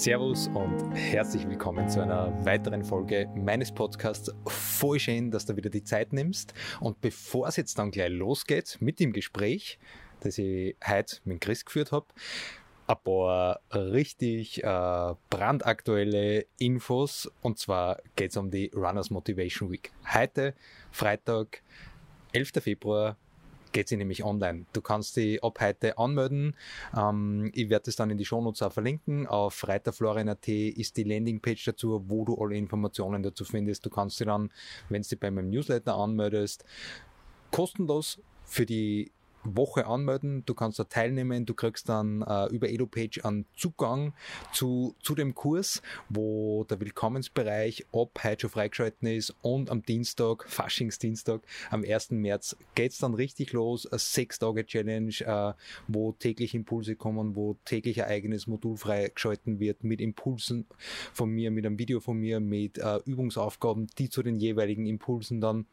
Servus und herzlich willkommen zu einer weiteren Folge meines Podcasts. Voll schön, dass du wieder die Zeit nimmst. Und bevor es jetzt dann gleich losgeht mit dem Gespräch, das ich heute mit Chris geführt habe, ein paar richtig äh, brandaktuelle Infos. Und zwar geht es um die Runners Motivation Week. Heute, Freitag, 11. Februar, geht sie nämlich online. Du kannst sie ab heute anmelden. Ähm, ich werde es dann in die Shownotes auch verlinken. Auf reiterflorian.at ist die Landingpage dazu, wo du alle Informationen dazu findest. Du kannst sie dann, wenn du dich bei meinem Newsletter anmeldest, kostenlos für die Woche anmelden, du kannst da teilnehmen, du kriegst dann äh, über EduPage einen Zugang zu, zu dem Kurs, wo der Willkommensbereich ab heute schon freigeschalten ist und am Dienstag, Faschingsdienstag, am 1. März geht's dann richtig los, eine 6-Tage-Challenge, äh, wo täglich Impulse kommen, wo täglich ein eigenes Modul freigeschalten wird mit Impulsen von mir, mit einem Video von mir, mit äh, Übungsaufgaben, die zu den jeweiligen Impulsen dann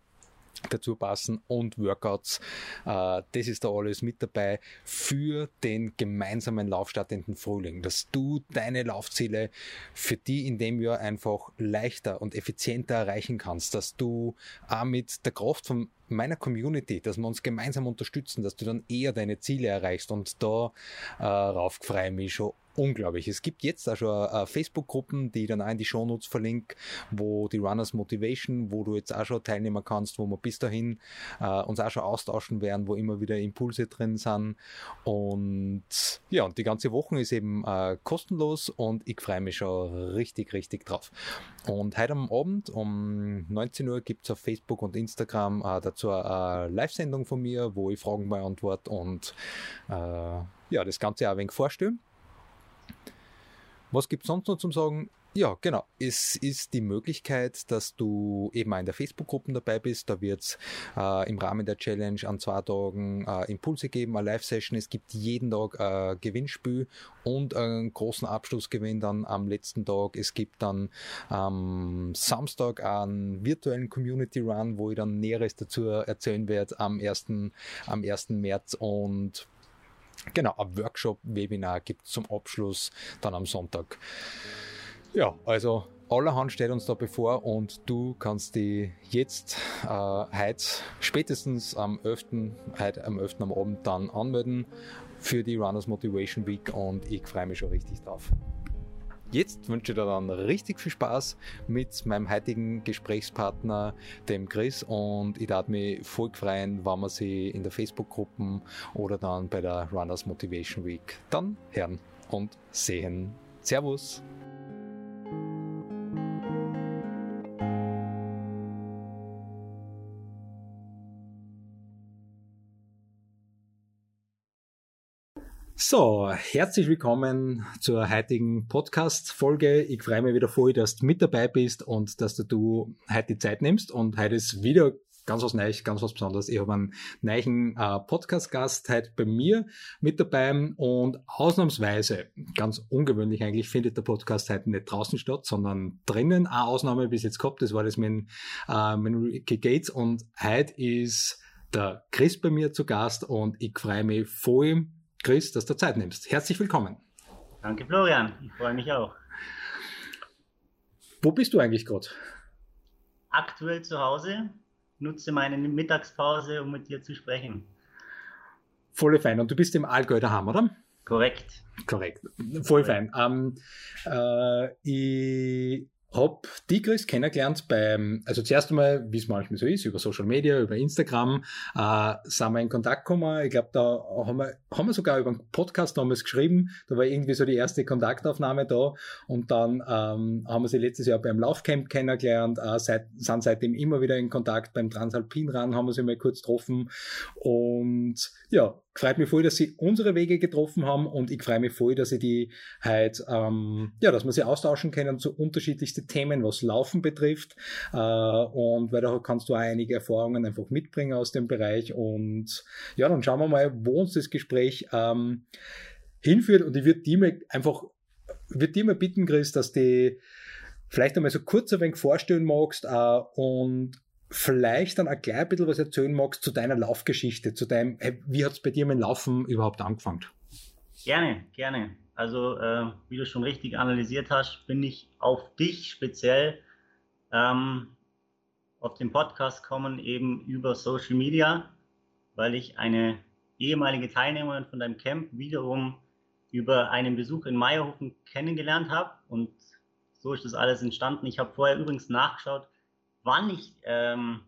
dazu passen und Workouts. Äh, das ist da alles mit dabei für den gemeinsamen Laufstart in den Frühling, dass du deine Laufziele für die in dem Jahr einfach leichter und effizienter erreichen kannst, dass du auch mit der Kraft von meiner Community, dass wir uns gemeinsam unterstützen, dass du dann eher deine Ziele erreichst und da äh, rauf mich schon unglaublich. Es gibt jetzt auch schon äh, Facebook-Gruppen, die ich dann auch in die Shownotes verlinke, wo die Runners Motivation, wo du jetzt auch schon teilnehmen kannst, wo wir bis dahin äh, uns auch schon austauschen werden, wo immer wieder Impulse drin sind. Und ja, und die ganze Woche ist eben äh, kostenlos und ich freue mich schon richtig, richtig drauf. Und heute am Abend um 19 Uhr gibt es auf Facebook und Instagram äh, dazu eine Live-Sendung von mir, wo ich Fragen beantworte und äh, ja, das Ganze auch ein wenig vorstellen. Was gibt es sonst noch zum Sagen? Ja, genau. Es ist die Möglichkeit, dass du eben auch in der Facebook-Gruppe dabei bist. Da wird es äh, im Rahmen der Challenge an zwei Tagen äh, Impulse geben, eine Live-Session. Es gibt jeden Tag ein äh, Gewinnspiel und einen großen Abschlussgewinn dann am letzten Tag. Es gibt dann am Samstag einen virtuellen Community Run, wo ich dann Näheres dazu erzählen werde am 1. Am 1. März und Genau, ein Workshop-Webinar gibt es zum Abschluss dann am Sonntag. Ja, also allerhand steht uns da bevor und du kannst die jetzt äh, heute spätestens am 11. heute am 11. am Abend dann anmelden für die Runners Motivation Week und ich freue mich schon richtig drauf. Jetzt wünsche ich dir dann richtig viel Spaß mit meinem heutigen Gesprächspartner, dem Chris. Und ich darf mich voll freuen, wenn wir sie in der Facebook-Gruppe oder dann bei der Runners Motivation Week dann hören und sehen. Servus! So, herzlich willkommen zur heutigen Podcast-Folge. Ich freue mich wieder voll, dass du mit dabei bist und dass du heute die Zeit nimmst. Und heute ist wieder ganz was Neues, ganz was Besonderes. Ich habe einen neuen äh, Podcast-Gast heute bei mir mit dabei und ausnahmsweise, ganz ungewöhnlich eigentlich, findet der Podcast heute nicht draußen statt, sondern drinnen. Eine Ausnahme bis jetzt gehabt, das war das mit, äh, mit Ricky Gates und heute ist der Chris bei mir zu Gast und ich freue mich voll, Chris, dass du Zeit nimmst. Herzlich willkommen. Danke, Florian. Ich freue mich auch. Wo bist du eigentlich gerade? Aktuell zu Hause. Nutze meine Mittagspause, um mit dir zu sprechen. Voll fein. Und du bist im Allgäu daheim, oder? Korrekt. Korrekt. Voll fein. Ähm, äh, ich hab die Chris kennengelernt beim, also zuerst einmal, wie es manchmal so ist, über Social Media, über Instagram, äh, sind wir in Kontakt gekommen. Ich glaube, da haben wir, haben wir sogar über einen Podcast damals geschrieben. Da war irgendwie so die erste Kontaktaufnahme da. Und dann ähm, haben wir sie letztes Jahr beim Laufcamp kennengelernt, äh, seit, sind seitdem immer wieder in Kontakt. Beim Transalpin Run haben wir sie mal kurz getroffen. Und ja, freut mich voll, dass sie unsere Wege getroffen haben und ich freue mich voll, dass sie die halt, ähm, ja, dass wir sie austauschen können zu unterschiedlichsten Themen, was Laufen betrifft. Äh, und weil da kannst du auch einige Erfahrungen einfach mitbringen aus dem Bereich. Und ja, dann schauen wir mal, wo uns das Gespräch ähm, hinführt. Und ich würde dir mal einfach, würde dir mal bitten, Chris, dass die vielleicht einmal so kurz ein wenig vorstellen magst äh, und vielleicht dann auch gleich ein bisschen was erzählen magst zu deiner Laufgeschichte, zu deinem, wie hat es bei dir mit Laufen überhaupt angefangen? Gerne, gerne. Also, äh, wie du schon richtig analysiert hast, bin ich auf dich speziell ähm, auf den Podcast kommen, eben über Social Media, weil ich eine ehemalige Teilnehmerin von deinem Camp wiederum über einen Besuch in Meierhofen kennengelernt habe. Und so ist das alles entstanden. Ich habe vorher übrigens nachgeschaut, wann ich, ähm,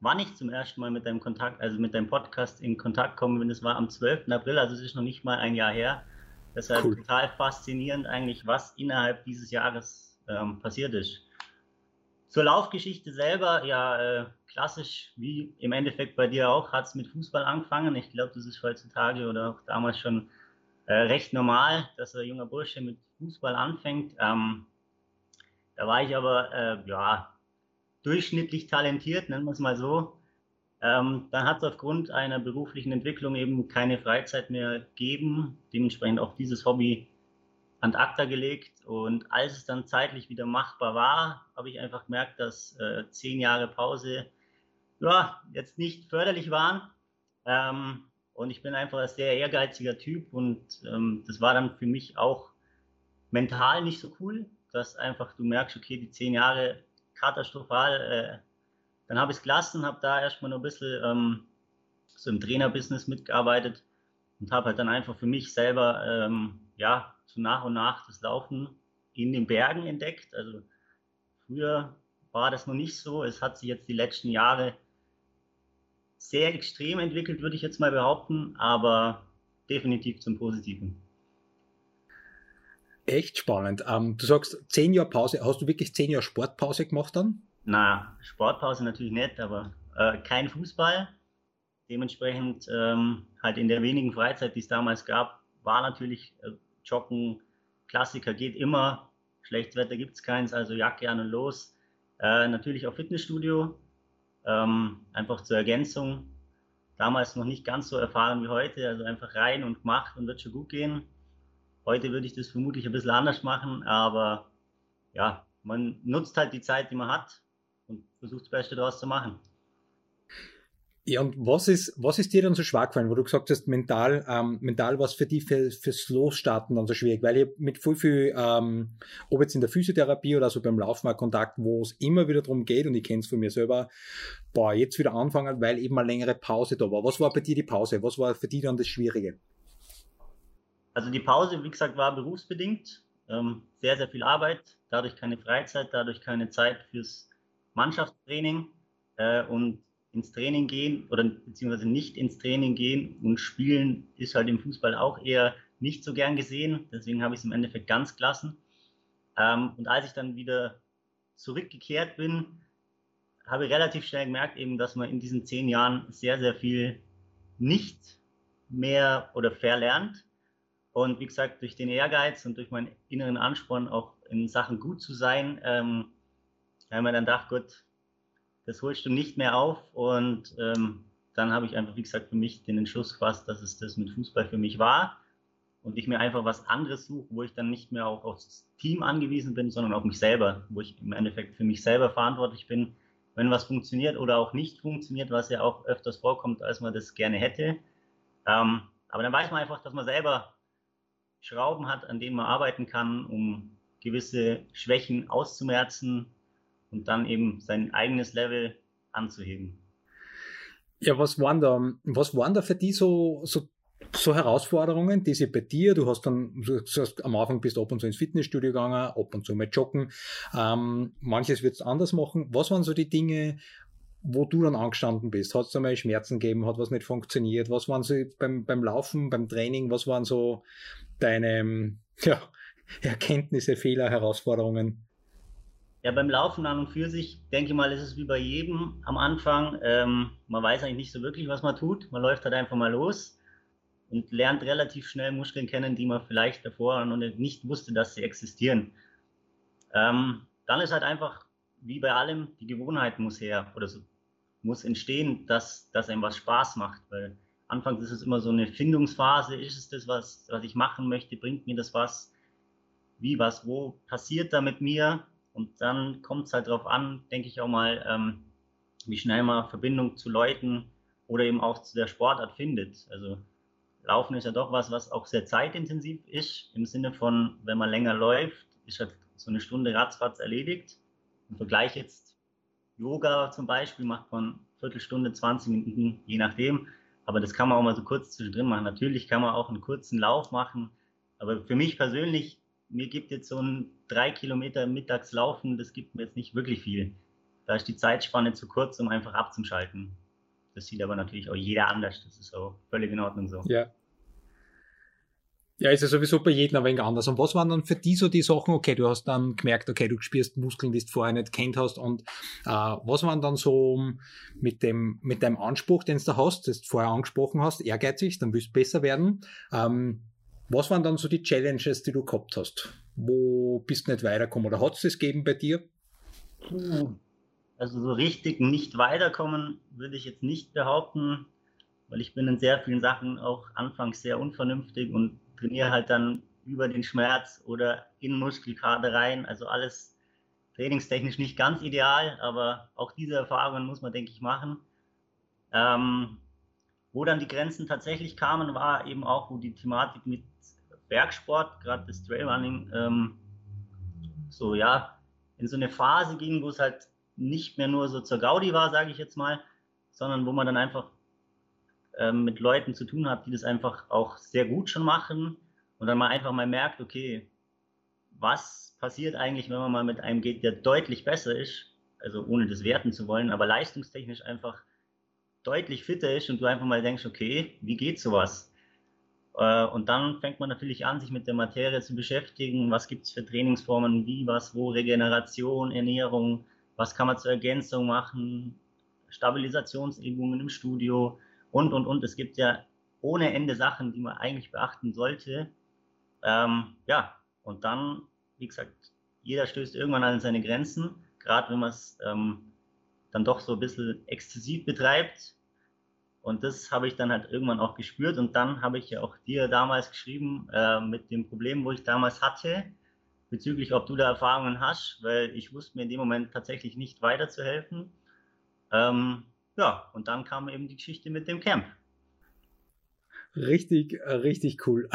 wann ich zum ersten Mal mit deinem Kontakt, also mit deinem Podcast in Kontakt komme bin. Das war am 12. April, also es ist noch nicht mal ein Jahr her. Deshalb cool. total faszinierend eigentlich, was innerhalb dieses Jahres ähm, passiert ist. Zur Laufgeschichte selber, ja, äh, klassisch, wie im Endeffekt bei dir auch, hat es mit Fußball angefangen. Ich glaube, das ist heutzutage oder auch damals schon äh, recht normal, dass ein junger Bursche mit Fußball anfängt. Ähm, da war ich aber, äh, ja, durchschnittlich talentiert, nennen wir es mal so. Ähm, dann hat es aufgrund einer beruflichen Entwicklung eben keine Freizeit mehr gegeben, dementsprechend auch dieses Hobby an acta gelegt. Und als es dann zeitlich wieder machbar war, habe ich einfach gemerkt, dass äh, zehn Jahre Pause ja, jetzt nicht förderlich waren. Ähm, und ich bin einfach ein sehr ehrgeiziger Typ und ähm, das war dann für mich auch mental nicht so cool, dass einfach du merkst, okay, die zehn Jahre katastrophal. Äh, dann habe ich es gelassen, habe da erstmal noch ein bisschen ähm, so im Trainerbusiness mitgearbeitet und habe halt dann einfach für mich selber, ähm, ja, so nach und nach das Laufen in den Bergen entdeckt. Also früher war das noch nicht so. Es hat sich jetzt die letzten Jahre sehr extrem entwickelt, würde ich jetzt mal behaupten, aber definitiv zum Positiven. Echt spannend. Ähm, du sagst zehn Jahre Pause. Hast du wirklich zehn Jahre Sportpause gemacht dann? Na, Sportpause natürlich nicht, aber äh, kein Fußball. Dementsprechend ähm, halt in der wenigen Freizeit, die es damals gab, war natürlich äh, Joggen, Klassiker geht immer. Schlechtes Wetter gibt es keins, also Jacke an und los. Äh, natürlich auch Fitnessstudio, ähm, einfach zur Ergänzung. Damals noch nicht ganz so erfahren wie heute, also einfach rein und gemacht und wird schon gut gehen. Heute würde ich das vermutlich ein bisschen anders machen, aber ja, man nutzt halt die Zeit, die man hat und versucht das Beste daraus zu machen. Ja, und was ist, was ist dir dann so schwer gefallen, wo du gesagt hast, mental, ähm, mental was für dich für, fürs Losstarten dann so schwierig, weil ich mit viel, viel, ähm, ob jetzt in der Physiotherapie oder so beim Laufen mal Kontakt, wo es immer wieder darum geht, und ich kenne es von mir selber, boah, jetzt wieder anfangen, weil eben eine längere Pause da war. Was war bei dir die Pause? Was war für dich dann das Schwierige? Also die Pause, wie gesagt, war berufsbedingt. Ähm, sehr, sehr viel Arbeit, dadurch keine Freizeit, dadurch keine Zeit fürs Mannschaftstraining äh, und ins Training gehen oder beziehungsweise nicht ins Training gehen und spielen ist halt im Fußball auch eher nicht so gern gesehen. Deswegen habe ich es im Endeffekt ganz gelassen. Ähm, und als ich dann wieder zurückgekehrt bin, habe ich relativ schnell gemerkt, eben, dass man in diesen zehn Jahren sehr, sehr viel nicht mehr oder verlernt. Und wie gesagt, durch den Ehrgeiz und durch meinen inneren Ansporn auch in Sachen gut zu sein, ähm, haben wir dann gedacht, gut, das holst du nicht mehr auf. Und ähm, dann habe ich einfach, wie gesagt, für mich den Entschluss gefasst, dass es das mit Fußball für mich war. Und ich mir einfach was anderes suche, wo ich dann nicht mehr auch aufs Team angewiesen bin, sondern auf mich selber, wo ich im Endeffekt für mich selber verantwortlich bin, wenn was funktioniert oder auch nicht funktioniert, was ja auch öfters vorkommt, als man das gerne hätte. Ähm, aber dann weiß man einfach, dass man selber Schrauben hat, an denen man arbeiten kann, um gewisse Schwächen auszumerzen und dann eben sein eigenes Level anzuheben. Ja, was waren da, was waren da für die so, so, so Herausforderungen, die sie bei dir, du hast dann, du hast, am Anfang bist du ab und zu ins Fitnessstudio gegangen, ab und zu mal joggen, ähm, manches wird es anders machen. Was waren so die Dinge, wo du dann angestanden bist? Hat es einmal Schmerzen gegeben? Hat was nicht funktioniert? Was waren so beim, beim Laufen, beim Training? Was waren so deine ja, Erkenntnisse, Fehler, Herausforderungen? Ja, beim Laufen an und für sich, denke ich mal, ist es wie bei jedem am Anfang. Ähm, man weiß eigentlich nicht so wirklich, was man tut. Man läuft halt einfach mal los. und lernt relativ schnell Muskeln kennen, die man vielleicht davor noch nicht wusste, dass sie existieren. Ähm, dann ist halt einfach, wie bei allem, die Gewohnheit muss her oder so, muss entstehen, dass, dass einem was Spaß macht. Weil anfangs ist es immer so eine Findungsphase, ist es das, was, was ich machen möchte, bringt mir das was, wie, was, wo passiert da mit mir? Und dann kommt es halt darauf an, denke ich auch mal, ähm, wie schnell man Verbindung zu Leuten oder eben auch zu der Sportart findet. Also Laufen ist ja doch was, was auch sehr zeitintensiv ist, im Sinne von, wenn man länger läuft, ist halt so eine Stunde ratzfatz erledigt. Im Vergleich jetzt Yoga zum Beispiel macht man Viertelstunde, 20 Minuten, je nachdem. Aber das kann man auch mal so kurz zwischendrin machen. Natürlich kann man auch einen kurzen Lauf machen. Aber für mich persönlich, mir gibt jetzt so ein drei Kilometer Mittagslaufen, das gibt mir jetzt nicht wirklich viel. Da ist die Zeitspanne zu kurz, um einfach abzuschalten. Das sieht aber natürlich auch jeder anders. Das ist auch völlig in Ordnung so. Ja. Ja, ist ja sowieso bei jedem ein wenig anders. Und was waren dann für die so die Sachen, okay, du hast dann gemerkt, okay, du spürst Muskeln, die du vorher nicht kennt hast und äh, was waren dann so mit dem, mit deinem Anspruch, den du da hast, das du vorher angesprochen hast, ehrgeizig, dann willst du besser werden. Ähm, was waren dann so die Challenges, die du gehabt hast? Wo bist du nicht weitergekommen oder hat es das gegeben bei dir? Also so richtig nicht weiterkommen würde ich jetzt nicht behaupten, weil ich bin in sehr vielen Sachen auch anfangs sehr unvernünftig und trainiere halt dann über den Schmerz oder in Muskelkater rein. Also alles trainingstechnisch nicht ganz ideal, aber auch diese Erfahrungen muss man, denke ich, machen. Ähm, wo dann die Grenzen tatsächlich kamen, war eben auch, wo die Thematik mit Bergsport, gerade das Trailrunning, ähm, so ja, in so eine Phase ging, wo es halt nicht mehr nur so zur Gaudi war, sage ich jetzt mal, sondern wo man dann einfach ähm, mit Leuten zu tun habe, die das einfach auch sehr gut schon machen und dann mal einfach mal merkt, okay, was passiert eigentlich, wenn man mal mit einem geht, der deutlich besser ist, also ohne das werten zu wollen, aber leistungstechnisch einfach deutlich fitter ist und du einfach mal denkst, okay, wie geht sowas? Äh, und dann fängt man natürlich an, sich mit der Materie zu beschäftigen. Was gibt es für Trainingsformen, wie, was, wo, Regeneration, Ernährung, was kann man zur Ergänzung machen, Stabilisationsübungen im Studio, und, und, und. Es gibt ja ohne Ende Sachen, die man eigentlich beachten sollte. Ähm, ja, und dann, wie gesagt, jeder stößt irgendwann an seine Grenzen, gerade wenn man es ähm, dann doch so ein bisschen exzessiv betreibt. Und das habe ich dann halt irgendwann auch gespürt. Und dann habe ich ja auch dir damals geschrieben äh, mit dem Problem, wo ich damals hatte, bezüglich, ob du da Erfahrungen hast, weil ich wusste mir in dem Moment tatsächlich nicht weiterzuhelfen. Ähm, ja, und dann kam eben die Geschichte mit dem Camp. Richtig, äh, richtig cool.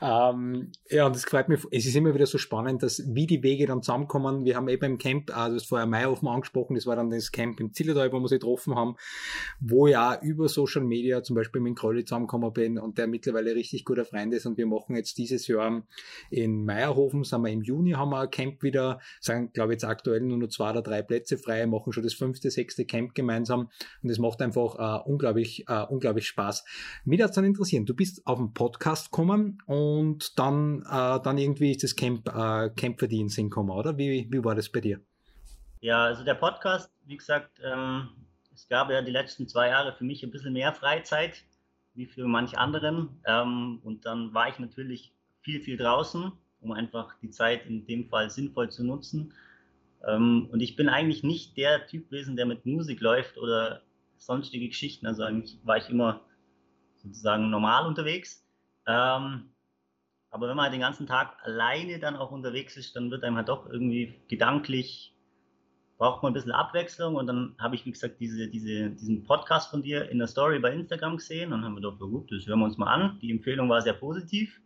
Ähm, ja, und es freut mich, es ist immer wieder so spannend, dass wie die Wege dann zusammenkommen. Wir haben eben im Camp, also das vorher Maihofen angesprochen, das war dann das Camp im Zillertal, wo wir sie getroffen haben, wo ja über Social Media zum Beispiel mit Krolli zusammengekommen bin und der mittlerweile richtig guter Freund ist und wir machen jetzt dieses Jahr in Meierhofen, sind wir im Juni, haben wir ein Camp wieder, sagen, glaube ich jetzt aktuell nur noch zwei oder drei Plätze frei, machen schon das fünfte, sechste Camp gemeinsam und es macht einfach äh, unglaublich, äh, unglaublich Spaß. Mir dann interessieren. Du bist auf den Podcast gekommen und dann, äh, dann irgendwie ist das Camp, äh, Camp für die in Sinn gekommen, oder? Wie, wie war das bei dir? Ja, also der Podcast, wie gesagt, ähm, es gab ja die letzten zwei Jahre für mich ein bisschen mehr Freizeit wie für manch anderen. Ähm, und dann war ich natürlich viel, viel draußen, um einfach die Zeit in dem Fall sinnvoll zu nutzen. Ähm, und ich bin eigentlich nicht der Typ gewesen, der mit Musik läuft oder sonstige Geschichten. Also eigentlich war ich immer sozusagen normal unterwegs. Ähm, aber wenn man halt den ganzen Tag alleine dann auch unterwegs ist, dann wird einem halt doch irgendwie gedanklich, braucht man ein bisschen Abwechslung. Und dann habe ich, wie gesagt, diese, diese, diesen Podcast von dir in der Story bei Instagram gesehen und haben wir gedacht, gut, das hören wir uns mal an. Die Empfehlung war sehr positiv.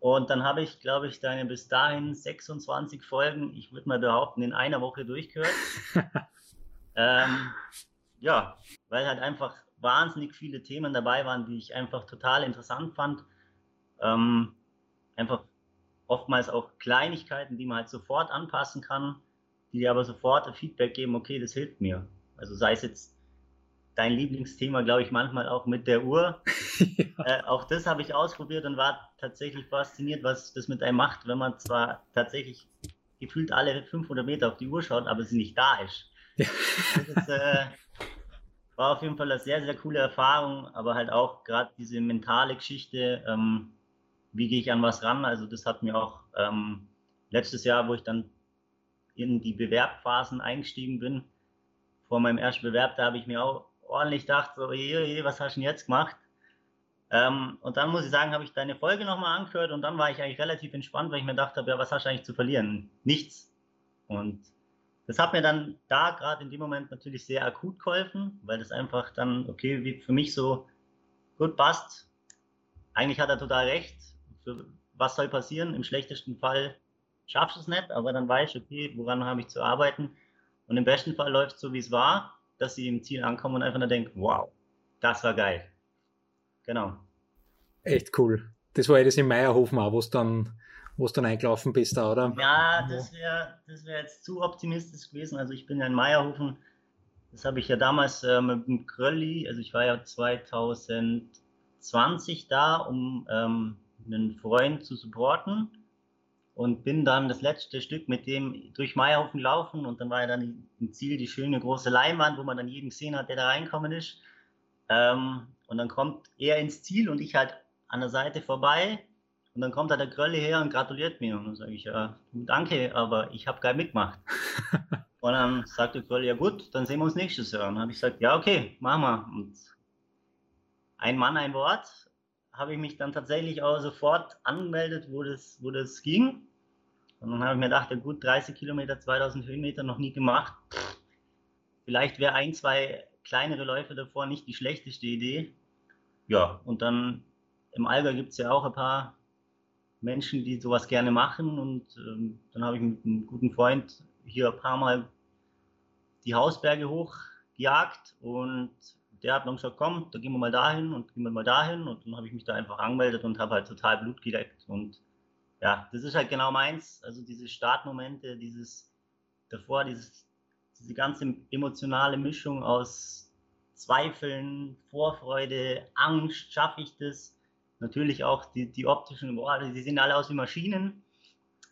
Und dann habe ich, glaube ich, deine bis dahin 26 Folgen, ich würde mal behaupten, in einer Woche durchgehört. ähm, ja, weil halt einfach wahnsinnig viele Themen dabei waren, die ich einfach total interessant fand. Ähm, einfach oftmals auch Kleinigkeiten, die man halt sofort anpassen kann, die dir aber sofort ein Feedback geben, okay, das hilft mir. Also sei es jetzt dein Lieblingsthema, glaube ich, manchmal auch mit der Uhr. ja. äh, auch das habe ich ausprobiert und war tatsächlich fasziniert, was das mit einem macht, wenn man zwar tatsächlich gefühlt alle 500 Meter auf die Uhr schaut, aber sie nicht da ist. Ja. Das ist äh, war auf jeden Fall eine sehr, sehr coole Erfahrung, aber halt auch gerade diese mentale Geschichte, ähm, wie gehe ich an was ran. Also das hat mir auch ähm, letztes Jahr, wo ich dann in die Bewerbphasen eingestiegen bin, vor meinem ersten Bewerb, da habe ich mir auch ordentlich gedacht, so, je, je, was hast du denn jetzt gemacht? Ähm, und dann muss ich sagen, habe ich deine Folge nochmal angehört und dann war ich eigentlich relativ entspannt, weil ich mir gedacht habe, ja, was hast du eigentlich zu verlieren? Nichts. Und das hat mir dann da gerade in dem Moment natürlich sehr akut geholfen, weil das einfach dann, okay, wie für mich so, gut passt. Eigentlich hat er total recht. Was soll passieren? Im schlechtesten Fall schaffst du es nicht, aber dann weißt du, okay, woran habe ich zu arbeiten? Und im besten Fall läuft es so, wie es war, dass sie im Ziel ankommen und einfach nur denken, wow, das war geil. Genau. Echt cool. Das war ja das in Meierhofen auch, wo es dann, dann eingelaufen bist, da, oder? Ja, das wäre das wär jetzt zu optimistisch gewesen. Also ich bin ja in Meierhofen, das habe ich ja damals äh, mit dem Krölli, also ich war ja 2020 da, um ähm, einen Freund zu supporten und bin dann das letzte Stück mit dem durch Meierhofen laufen und dann war ja dann im Ziel die schöne große Leinwand, wo man dann jeden gesehen hat, der da reinkommen ist. Ähm, und dann kommt er ins Ziel und ich halt an der Seite vorbei und dann kommt da der Grölle her und gratuliert mir und dann sage ich, ja, danke, aber ich habe geil mitgemacht. und dann sagt der Grölle, ja gut, dann sehen wir uns nächstes Jahr. Und dann habe ich gesagt, ja okay, machen wir. Und ein Mann, ein Wort, habe ich mich dann tatsächlich auch sofort angemeldet, wo das, wo das ging. Und dann habe ich mir gedacht, ja gut, 30 Kilometer, 2000 Höhenmeter noch nie gemacht. Vielleicht wäre ein, zwei kleinere Läufe davor nicht die schlechteste Idee. Ja, und dann im Allgäu gibt es ja auch ein paar Menschen, die sowas gerne machen. Und ähm, dann habe ich mit einem guten Freund hier ein paar Mal die Hausberge hochgejagt und der hat dann gesagt, komm, da gehen wir mal dahin und gehen wir mal dahin. Und dann habe ich mich da einfach angemeldet und habe halt total Blut geleckt und ja, das ist halt genau meins. Also diese Startmomente, dieses davor, dieses, diese ganze emotionale Mischung aus Zweifeln, Vorfreude, Angst, schaffe ich das? Natürlich auch die, die optischen, boah, die sehen alle aus wie Maschinen.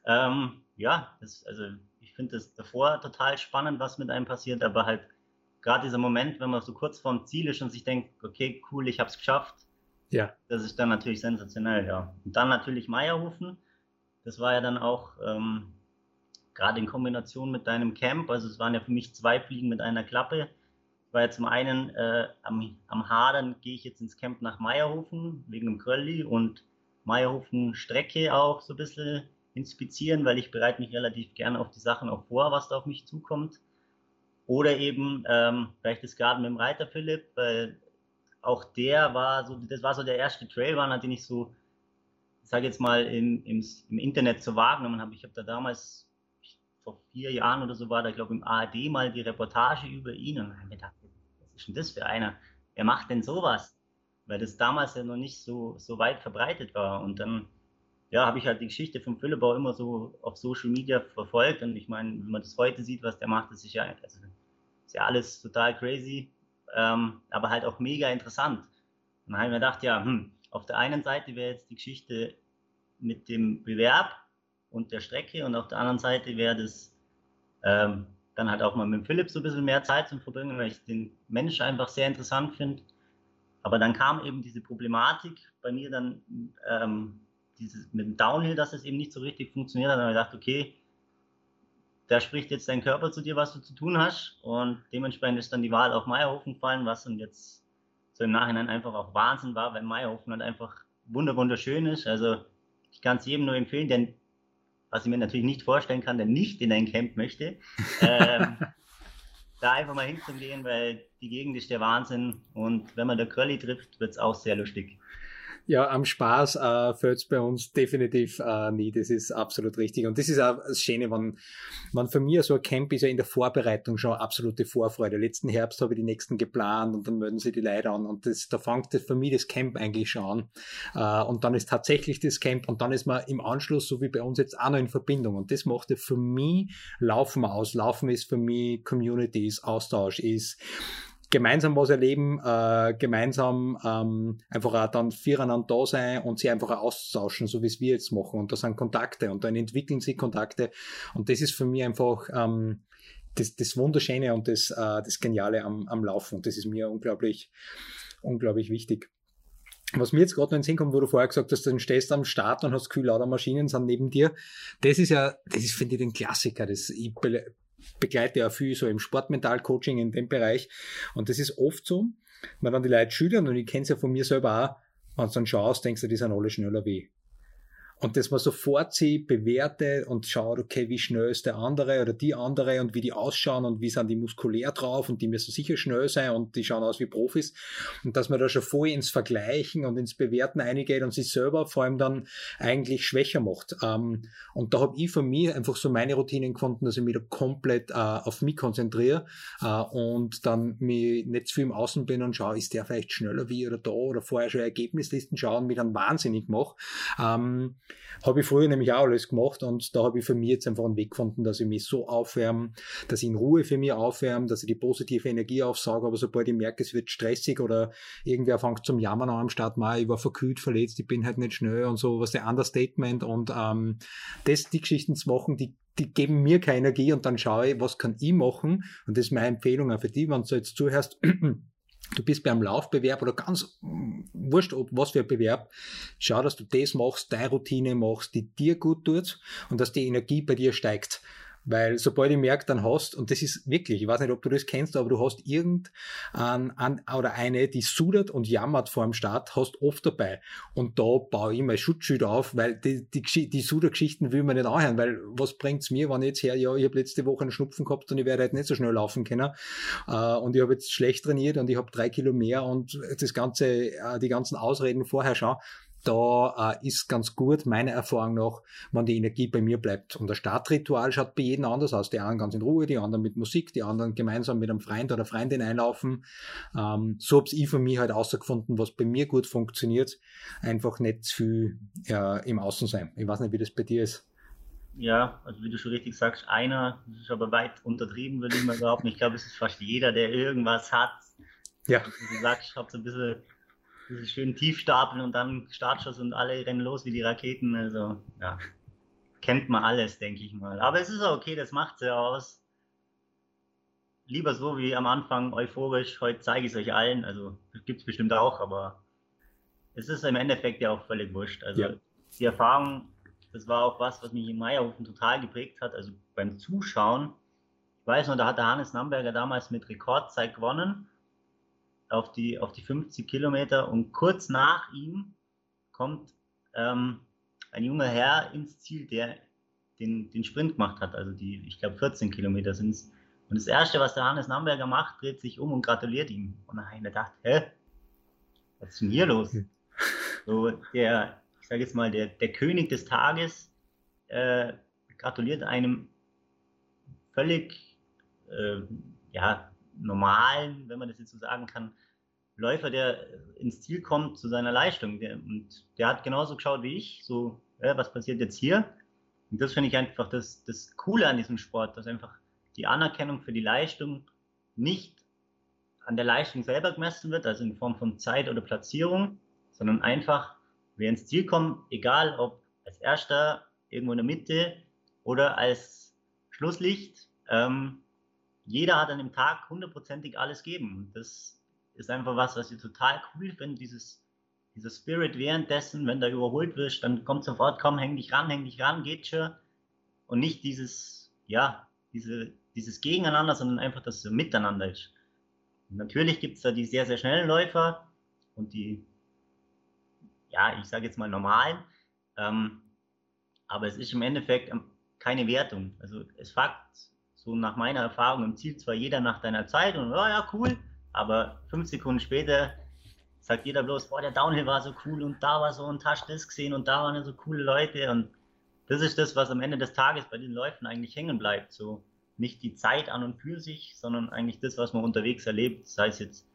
Ähm, ja, das, also ich finde das davor total spannend, was mit einem passiert, aber halt gerade dieser Moment, wenn man so kurz vorm Ziel ist und sich denkt, okay, cool, ich habe es geschafft. Ja. Das ist dann natürlich sensationell, ja. Und dann natürlich Meierhofen das war ja dann auch ähm, gerade in Kombination mit deinem Camp, also es waren ja für mich zwei Fliegen mit einer Klappe. Ich war ja zum einen äh, am, am Hadern, gehe ich jetzt ins Camp nach Meierhofen wegen dem Krölli und Meierhofen Strecke auch so ein bisschen inspizieren, weil ich bereite mich relativ gerne auf die Sachen auch vor, was da auf mich zukommt. Oder eben ähm, das Garten mit dem Reiter Philipp, weil auch der war so, das war so der erste Trailrunner, den ich so ich sage jetzt mal, im, im, im Internet zu wahrgenommen habe. Ich habe da damals, vor vier Jahren oder so war da, glaube ich, im ARD mal die Reportage über ihn und habe mir gedacht, was ist denn das für einer? Wer macht denn sowas? Weil das damals ja noch nicht so, so weit verbreitet war. Und dann ja, habe ich halt die Geschichte von Füllebau immer so auf Social Media verfolgt. Und ich meine, wenn man das heute sieht, was der macht, das ist ja, also, ja alles total crazy, ähm, aber halt auch mega interessant. Und dann habe ich mir gedacht, ja, hm, auf der einen Seite wäre jetzt die Geschichte mit dem Bewerb und der Strecke und auf der anderen Seite wäre das ähm, dann halt auch mal mit Philipp so ein bisschen mehr Zeit zum Verbringen, weil ich den Mensch einfach sehr interessant finde. Aber dann kam eben diese Problematik bei mir dann ähm, dieses, mit dem Downhill, dass es eben nicht so richtig funktioniert hat. Dann habe ich gedacht, okay, da spricht jetzt dein Körper zu dir, was du zu tun hast. Und dementsprechend ist dann die Wahl auf Meierhofen gefallen, was dann jetzt so im Nachhinein einfach auch Wahnsinn war, weil Meierhofen halt einfach wunderschön ist. Also ich kann es jedem nur empfehlen, denn was ich mir natürlich nicht vorstellen kann, der nicht in ein Camp möchte, ähm, da einfach mal hinzugehen, weil die Gegend ist der Wahnsinn und wenn man der Curly trifft, wird es auch sehr lustig. Ja, am Spaß äh, fällt es bei uns definitiv äh, nie. Das ist absolut richtig. Und das ist auch das Schöne, wenn, wenn für mich so ein Camp ist ja in der Vorbereitung schon absolute Vorfreude. Letzten Herbst habe ich die nächsten geplant und dann melden sie die Leute an. Und das, da fängt das für mich das Camp eigentlich schon an. Äh, und dann ist tatsächlich das Camp und dann ist man im Anschluss, so wie bei uns jetzt, auch noch in Verbindung. Und das macht ja für mich Laufen aus. Laufen ist für mich Community, ist Austausch, ist gemeinsam was erleben, äh, gemeinsam ähm, einfach auch dann viereinander da sein und sie einfach austauschen, so wie es wir jetzt machen. Und da sind Kontakte und dann entwickeln sie Kontakte. Und das ist für mich einfach ähm, das, das Wunderschöne und das, äh, das Geniale am, am Laufen. Und das ist mir unglaublich, unglaublich wichtig. Was mir jetzt gerade noch in den Sinn kommt, wo du vorher gesagt hast, du stehst am Start und hast Gefühl, lauter Maschinen sind neben dir. Das ist ja, das ist, finde ich, den Klassiker. Das, ich begleite ja viel so im Sportmental-Coaching in dem Bereich. Und das ist oft so, wenn dann die Leute schüttern, und ich kenne es ja von mir selber auch, wenn du dann schaust, denkst du, die sind alle schneller wie und dass man sofort sie bewertet und schaut, okay, wie schnell ist der andere oder die andere und wie die ausschauen und wie sind die muskulär drauf und die müssen sicher schnell sein und die schauen aus wie Profis und dass man da schon voll ins Vergleichen und ins Bewerten eingeht und sich selber vor allem dann eigentlich schwächer macht. Ähm, und da habe ich von mir einfach so meine Routinen gefunden, dass ich mich da komplett äh, auf mich konzentriere äh, und dann mich nicht zu viel im Außen bin und schaue, ist der vielleicht schneller wie oder da oder vorher schon Ergebnislisten schauen, mich dann wahnsinnig mache. Habe ich früher nämlich auch alles gemacht und da habe ich für mich jetzt einfach einen Weg gefunden, dass ich mich so aufwärme, dass ich in Ruhe für mich aufwärme, dass ich die positive Energie aufsauge, aber sobald ich merke, es wird stressig oder irgendwer fängt zum Jammern an am Start, mal, ich war verkühlt, verletzt, ich bin halt nicht schnell und so, was der Understatement und ähm, das, die Geschichten zu machen, die die geben mir keine Energie und dann schaue ich, was kann ich machen und das ist meine Empfehlung auch für dich, wenn du jetzt zuhörst, du bist beim Laufbewerb oder ganz mm, wurscht, ob was für ein Bewerb, schau, dass du das machst, deine Routine machst, die dir gut tut und dass die Energie bei dir steigt. Weil sobald ich merke, dann hast, und das ist wirklich, ich weiß nicht, ob du das kennst, aber du hast irgendein an, oder eine, die sudert und jammert vor dem Start, hast oft dabei. Und da baue ich mein Schutzschild auf, weil die, die, die Sudergeschichten will man nicht anhören, weil was bringt's mir, wenn ich jetzt her, ja, ich habe letzte Woche einen Schnupfen gehabt und ich werde halt nicht so schnell laufen können. Äh, und ich habe jetzt schlecht trainiert und ich habe drei Kilo mehr und das ganze, äh, die ganzen Ausreden vorher schon da äh, ist ganz gut, meiner Erfahrung nach, wenn die Energie bei mir bleibt. Und das Startritual schaut bei jedem anders aus. Die einen ganz in Ruhe, die anderen mit Musik, die anderen gemeinsam mit einem Freund oder Freundin einlaufen. Ähm, so habe ich für mich halt ausgefunden, was bei mir gut funktioniert. Einfach nicht zu viel äh, im Außen sein. Ich weiß nicht, wie das bei dir ist. Ja, also wie du schon richtig sagst, einer, das ist aber weit untertrieben, würde ich mal behaupten. Ich glaube, es ist fast jeder, der irgendwas hat. Ja. Wie du sagst, ich habe so ein bisschen diese schönen Tiefstapeln und dann Startschuss und alle rennen los wie die Raketen. Also, ja, kennt man alles, denke ich mal. Aber es ist auch okay, das macht ja aus. Lieber so wie am Anfang euphorisch, heute zeige ich es euch allen. Also, gibt es bestimmt auch, aber es ist im Endeffekt ja auch völlig wurscht. Also, ja. die Erfahrung, das war auch was, was mich in Meierhofen total geprägt hat. Also, beim Zuschauen, ich weiß noch, da hat der Hannes Namberger damals mit Rekordzeit gewonnen auf die, auf die 50 Kilometer und kurz nach ihm kommt ähm, ein junger Herr ins Ziel, der den, den Sprint gemacht hat, also die, ich glaube 14 Kilometer sind es. Und das Erste, was der Hannes Namberger macht, dreht sich um und gratuliert ihm. Und dann habe ich mir gedacht, hä, was ist denn hier los? Hm. So, der, ich sage jetzt mal, der, der König des Tages äh, gratuliert einem völlig, äh, ja, normalen, wenn man das jetzt so sagen kann, Läufer, der ins Ziel kommt zu seiner Leistung. Der, und der hat genauso geschaut wie ich, so, ja, was passiert jetzt hier? Und das finde ich einfach das, das Coole an diesem Sport, dass einfach die Anerkennung für die Leistung nicht an der Leistung selber gemessen wird, also in Form von Zeit oder Platzierung, sondern einfach, wer ins Ziel kommt, egal ob als Erster, irgendwo in der Mitte oder als Schlusslicht, ähm, jeder hat an dem Tag hundertprozentig alles geben. Und das ist einfach was, was ich total cool finde, dieses, dieser Spirit währenddessen, wenn da überholt wirst, dann kommt sofort, komm, häng dich ran, häng dich ran, geht schon. Und nicht dieses, ja, diese, dieses Gegeneinander, sondern einfach, dass es miteinander ist. Und natürlich gibt es da die sehr, sehr schnellen Läufer und die, ja, ich sage jetzt mal normalen. Ähm, aber es ist im Endeffekt keine Wertung. Also es Fakt, so nach meiner Erfahrung im Ziel zwar jeder nach deiner Zeit und oh ja, cool, aber fünf Sekunden später sagt jeder bloß, boah, der Downhill war so cool und da war so ein Tasch das gesehen und da waren so coole Leute und das ist das, was am Ende des Tages bei den Läufen eigentlich hängen bleibt. So nicht die Zeit an und für sich, sondern eigentlich das, was man unterwegs erlebt, sei es jetzt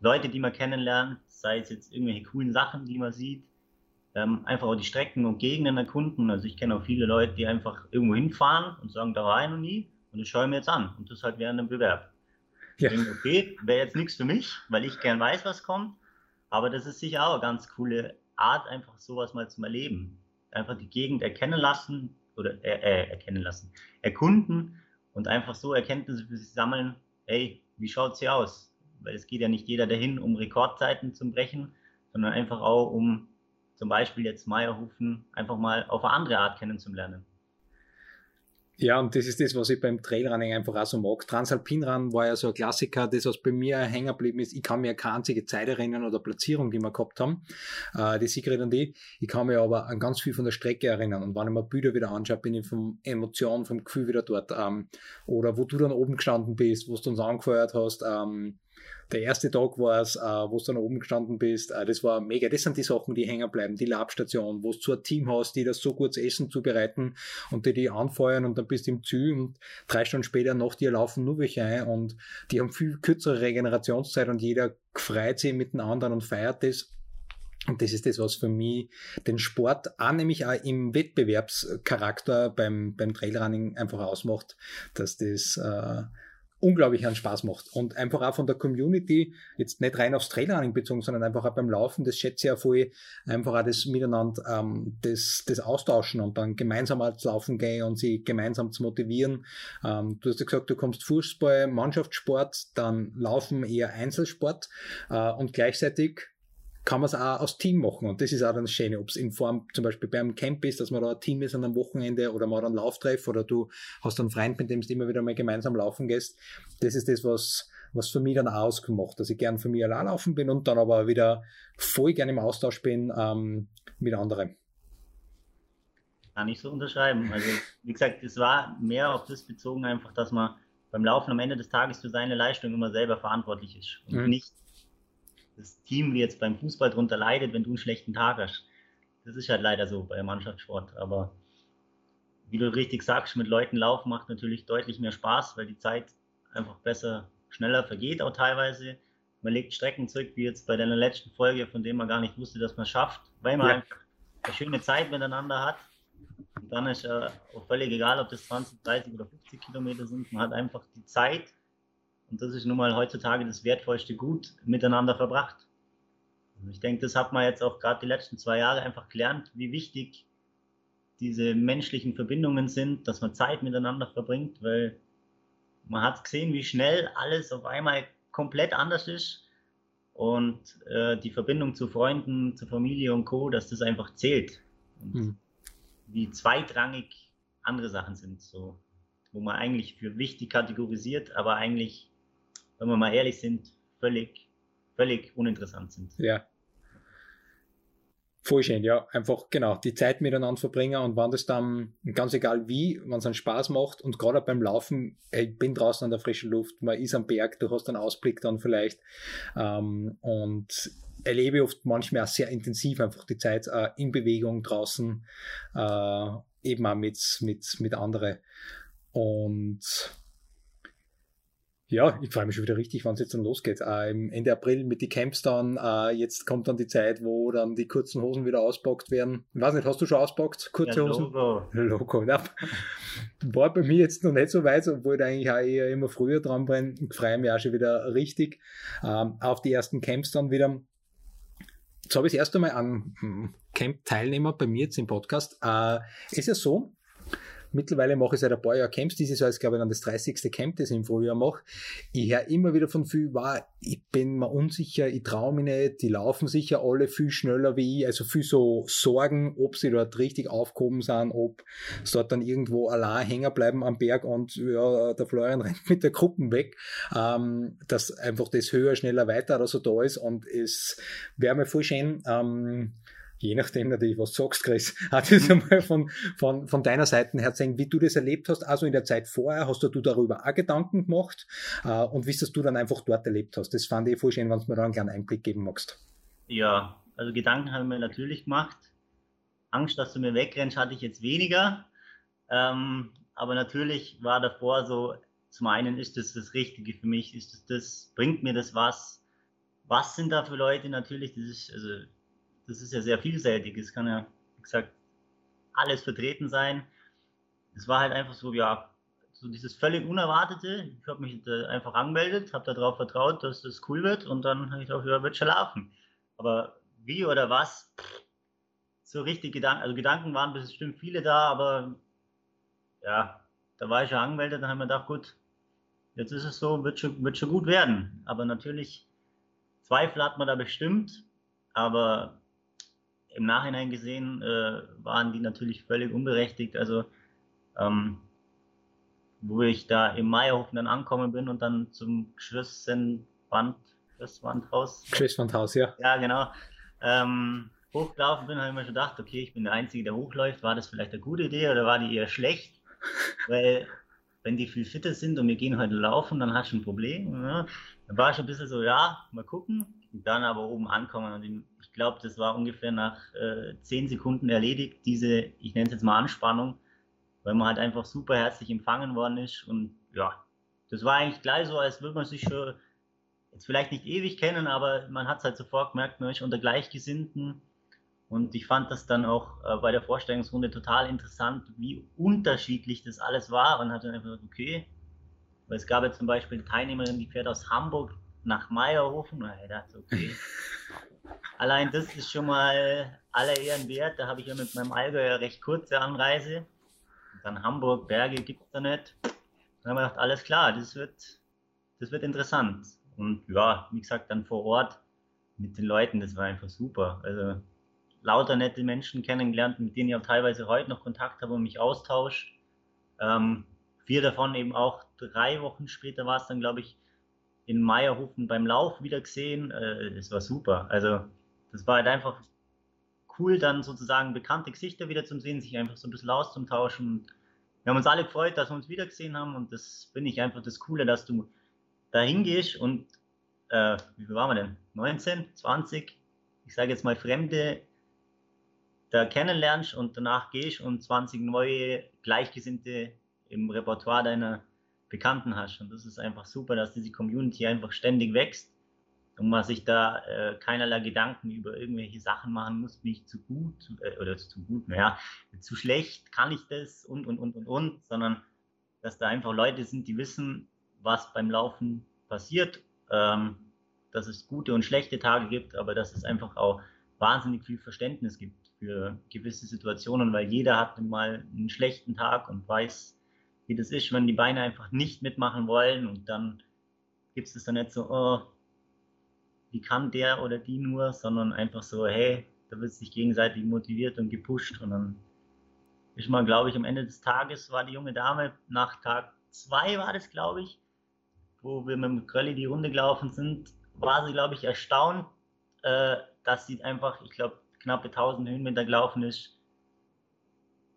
Leute, die man kennenlernt, sei es jetzt irgendwelche coolen Sachen, die man sieht, ähm, einfach auch die Strecken und Gegenden erkunden. Also ich kenne auch viele Leute, die einfach irgendwo hinfahren und sagen, da war ich noch nie und das schaue ich mir jetzt an. Und das halt während dem Bewerb. Ja. Denke, okay, wäre jetzt nichts für mich, weil ich gern weiß, was kommt. Aber das ist sicher auch eine ganz coole Art, einfach sowas mal zu erleben. Einfach die Gegend erkennen lassen oder äh, äh, erkennen lassen, erkunden und einfach so Erkenntnisse für sich sammeln, hey, wie schaut es hier aus? Weil es geht ja nicht jeder dahin, um Rekordzeiten zu brechen, sondern einfach auch, um zum Beispiel jetzt Meierhofen einfach mal auf eine andere Art kennenzulernen. Ja, und das ist das, was ich beim Trailrunning einfach auch so mag. Transalpinrun war ja so ein Klassiker, das, was bei mir hängen geblieben ist. Ich kann mir keine einzige Zeit erinnern oder Platzierung, die wir gehabt haben, äh, die Sigrid und ich. Ich kann mir aber an ganz viel von der Strecke erinnern. Und wenn ich mir Bilder wieder anschaue, bin ich vom Emotion, vom Gefühl wieder dort. Ähm, oder wo du dann oben gestanden bist, wo du uns angefeuert hast, ähm, der erste Tag war es, äh, wo du dann oben gestanden bist. Äh, das war mega. Das sind die Sachen, die hängen bleiben. Die Labstation, wo du so ein Team hast, die das so gut zu Essen zubereiten und die die anfeuern und dann bist du im Ziel und drei Stunden später nach dir laufen nur welche ein und die haben viel kürzere Regenerationszeit und jeder freut sich mit den anderen und feiert das. Und das ist das, was für mich den Sport auch nämlich auch im Wettbewerbscharakter beim, beim Trailrunning einfach ausmacht, dass das äh, unglaublich an Spaß macht. Und einfach auch von der Community, jetzt nicht rein aufs Trailrunning bezogen, sondern einfach auch beim Laufen, das schätze ich auch voll, einfach auch das Miteinander, ähm, das, das Austauschen und dann gemeinsam als Laufen gehen und sie gemeinsam zu motivieren. Ähm, du hast ja gesagt, du kommst Fußball, Mannschaftssport, dann Laufen eher Einzelsport äh, und gleichzeitig kann man es auch aus Team machen. Und das ist auch dann das Schöne, ob es in Form zum Beispiel beim Camp ist, dass man da ein Team ist an einem Wochenende oder man hat einen Lauftreff oder du hast einen Freund, mit dem du immer wieder mal gemeinsam laufen gehst. Das ist das, was, was für mich dann auch ausgemacht, dass ich gern für mich allein laufen bin und dann aber wieder voll gern im Austausch bin ähm, mit anderen. Kann ich so unterschreiben. Also, wie gesagt, es war mehr auf das bezogen, einfach, dass man beim Laufen am Ende des Tages für seine Leistung immer selber verantwortlich ist und mhm. nicht das Team wie jetzt beim Fußball drunter leidet, wenn du einen schlechten Tag hast. Das ist halt leider so bei Mannschaftssport. Aber wie du richtig sagst, mit Leuten laufen macht natürlich deutlich mehr Spaß, weil die Zeit einfach besser, schneller vergeht auch teilweise. Man legt Strecken zurück, wie jetzt bei deiner letzten Folge, von dem man gar nicht wusste, dass man es schafft, weil man ja. eine schöne Zeit miteinander hat. Und dann ist äh, auch völlig egal, ob das 20, 30 oder 50 Kilometer sind. Man hat einfach die Zeit und das ist nun mal heutzutage das wertvollste Gut miteinander verbracht. Und ich denke, das hat man jetzt auch gerade die letzten zwei Jahre einfach gelernt, wie wichtig diese menschlichen Verbindungen sind, dass man Zeit miteinander verbringt, weil man hat gesehen, wie schnell alles auf einmal komplett anders ist und äh, die Verbindung zu Freunden, zu Familie und Co., dass das einfach zählt. Und hm. wie zweitrangig andere Sachen sind, so, wo man eigentlich für wichtig kategorisiert, aber eigentlich wenn wir mal ehrlich sind, völlig, völlig uninteressant sind. Ja. Voll schön, ja. Einfach, genau, die Zeit miteinander verbringen und wenn das dann, ganz egal wie, wenn es einen Spaß macht und gerade beim Laufen, ich bin draußen an der frischen Luft, man ist am Berg, du hast einen Ausblick dann vielleicht ähm, und erlebe oft manchmal auch sehr intensiv einfach die Zeit äh, in Bewegung draußen, äh, eben auch mit, mit, mit anderen. Und ja, ich freue mich schon wieder richtig, wann es jetzt dann losgeht. Äh, Ende April mit den Camps dann. Äh, jetzt kommt dann die Zeit, wo dann die kurzen Hosen wieder auspackt werden. Ich weiß nicht, hast du schon auspackt, kurze ja, Hosen? Logo. Logo, ja. War bei mir jetzt noch nicht so weit, obwohl ich eigentlich auch eher immer früher dran bin. Ich freue mich auch schon wieder richtig ähm, auf die ersten Camps dann wieder. Jetzt habe ich das erste Mal an hm, Camp-Teilnehmer bei mir jetzt im Podcast. Äh, ist ja so, Mittlerweile mache ich seit ein paar Jahren Camps. Dieses Jahr ist, glaube ich, dann das 30. Camp, das ich im Frühjahr mache. Ich höre immer wieder von viel, wow, ich bin mir unsicher, ich traue mich nicht, die laufen sicher alle viel schneller wie ich, also viel so Sorgen, ob sie dort richtig aufgehoben sind, ob sie dort dann irgendwo allein hängen bleiben am Berg und ja, der Florian rennt mit der Gruppe weg, ähm, dass einfach das höher, schneller, weiter oder so da ist und es wäre mir voll schön, ähm, je nachdem natürlich, was du sagst, Chris, hat es einmal von, von, von deiner Seite her zeigen, wie du das erlebt hast, also in der Zeit vorher, hast du darüber auch Gedanken gemacht äh, und wie es du dann einfach dort erlebt hast. Das fand ich voll schön, wenn du mir da einen kleinen Einblick geben magst. Ja, also Gedanken haben wir natürlich gemacht. Angst, dass du mir wegrennst, hatte ich jetzt weniger. Ähm, aber natürlich war davor so, zum einen ist das das Richtige für mich, ist das, das bringt mir das was? Was sind da für Leute? Natürlich, das ist, also das ist ja sehr vielseitig. Es kann ja, wie gesagt, alles vertreten sein. Es war halt einfach so, ja, so dieses völlig Unerwartete. Ich habe mich einfach angemeldet, habe darauf vertraut, dass das cool wird und dann habe ich auch, ja, wird schon laufen. Aber wie oder was, so richtig Gedanken, also Gedanken waren bestimmt viele da, aber ja, da war ich ja angemeldet, da haben wir gedacht, gut, jetzt ist es so, wird schon, wird schon gut werden. Aber natürlich, Zweifel hat man da bestimmt, aber im Nachhinein gesehen äh, waren die natürlich völlig unberechtigt. Also, ähm, wo ich da im Meierhofen dann angekommen bin und dann zum Geschlossenband, Geschlosswandhaus. Geschlosswandhaus, ja. Ja, genau. Ähm, hochgelaufen bin, habe ich mir schon gedacht, okay, ich bin der Einzige, der hochläuft. War das vielleicht eine gute Idee oder war die eher schlecht? Weil, wenn die viel fitter sind und wir gehen heute laufen, dann hast du ein Problem. Ja. Dann war ich ein bisschen so, ja, mal gucken. Dann aber oben ankommen. Und ich glaube, das war ungefähr nach äh, zehn Sekunden erledigt, diese, ich nenne es jetzt mal Anspannung, weil man halt einfach super herzlich empfangen worden ist. Und ja, das war eigentlich gleich so, als würde man sich schon jetzt vielleicht nicht ewig kennen, aber man hat es halt sofort gemerkt, man ist unter Gleichgesinnten und ich fand das dann auch äh, bei der Vorstellungsrunde total interessant, wie unterschiedlich das alles war. Und hatte dann einfach gesagt, okay, weil es gab ja zum Beispiel eine Teilnehmerin, die fährt aus Hamburg nach Meierhofen. Und ich dachte, okay, allein das ist schon mal aller Ehren wert. Da habe ich ja mit meinem Allgäu ja recht kurze Anreise. Und dann Hamburg, Berge gibt es da nicht. Dann haben wir gedacht, alles klar, das wird, das wird interessant. Und ja, wie gesagt, dann vor Ort mit den Leuten, das war einfach super. Also lauter nette Menschen kennengelernt, mit denen ich auch teilweise heute noch Kontakt habe und mich austausche. Ähm, vier davon eben auch drei Wochen später war es dann, glaube ich, in Meierhofen beim Lauf wieder gesehen. Äh, das war super. Also das war halt einfach cool, dann sozusagen bekannte Gesichter wieder zu sehen, sich einfach so ein bisschen auszutauschen. Wir haben uns alle gefreut, dass wir uns wieder gesehen haben und das finde ich einfach das Coole, dass du da hingehst und äh, wie viel waren wir denn? 19, 20, ich sage jetzt mal Fremde da kennenlernst und danach gehst und 20 neue Gleichgesinnte im Repertoire deiner Bekannten hast. Und das ist einfach super, dass diese Community einfach ständig wächst und man sich da äh, keinerlei Gedanken über irgendwelche Sachen machen muss, bin ich zu gut äh, oder zu gut, naja, zu schlecht, kann ich das und und und und und, sondern dass da einfach Leute sind, die wissen, was beim Laufen passiert, ähm, dass es gute und schlechte Tage gibt, aber dass es einfach auch wahnsinnig viel Verständnis gibt für gewisse Situationen, weil jeder hat mal einen schlechten Tag und weiß, wie das ist, wenn die Beine einfach nicht mitmachen wollen und dann gibt es dann nicht so, oh, wie kann der oder die nur, sondern einfach so, hey, da wird sich gegenseitig motiviert und gepusht und dann ist man, glaube ich, am Ende des Tages war die junge Dame, nach Tag zwei war das, glaube ich, wo wir mit dem Krölli die Runde gelaufen sind, war sie, glaube ich, erstaunt, äh, dass sie einfach, ich glaube, knappe 1000 Höhenmeter gelaufen ist.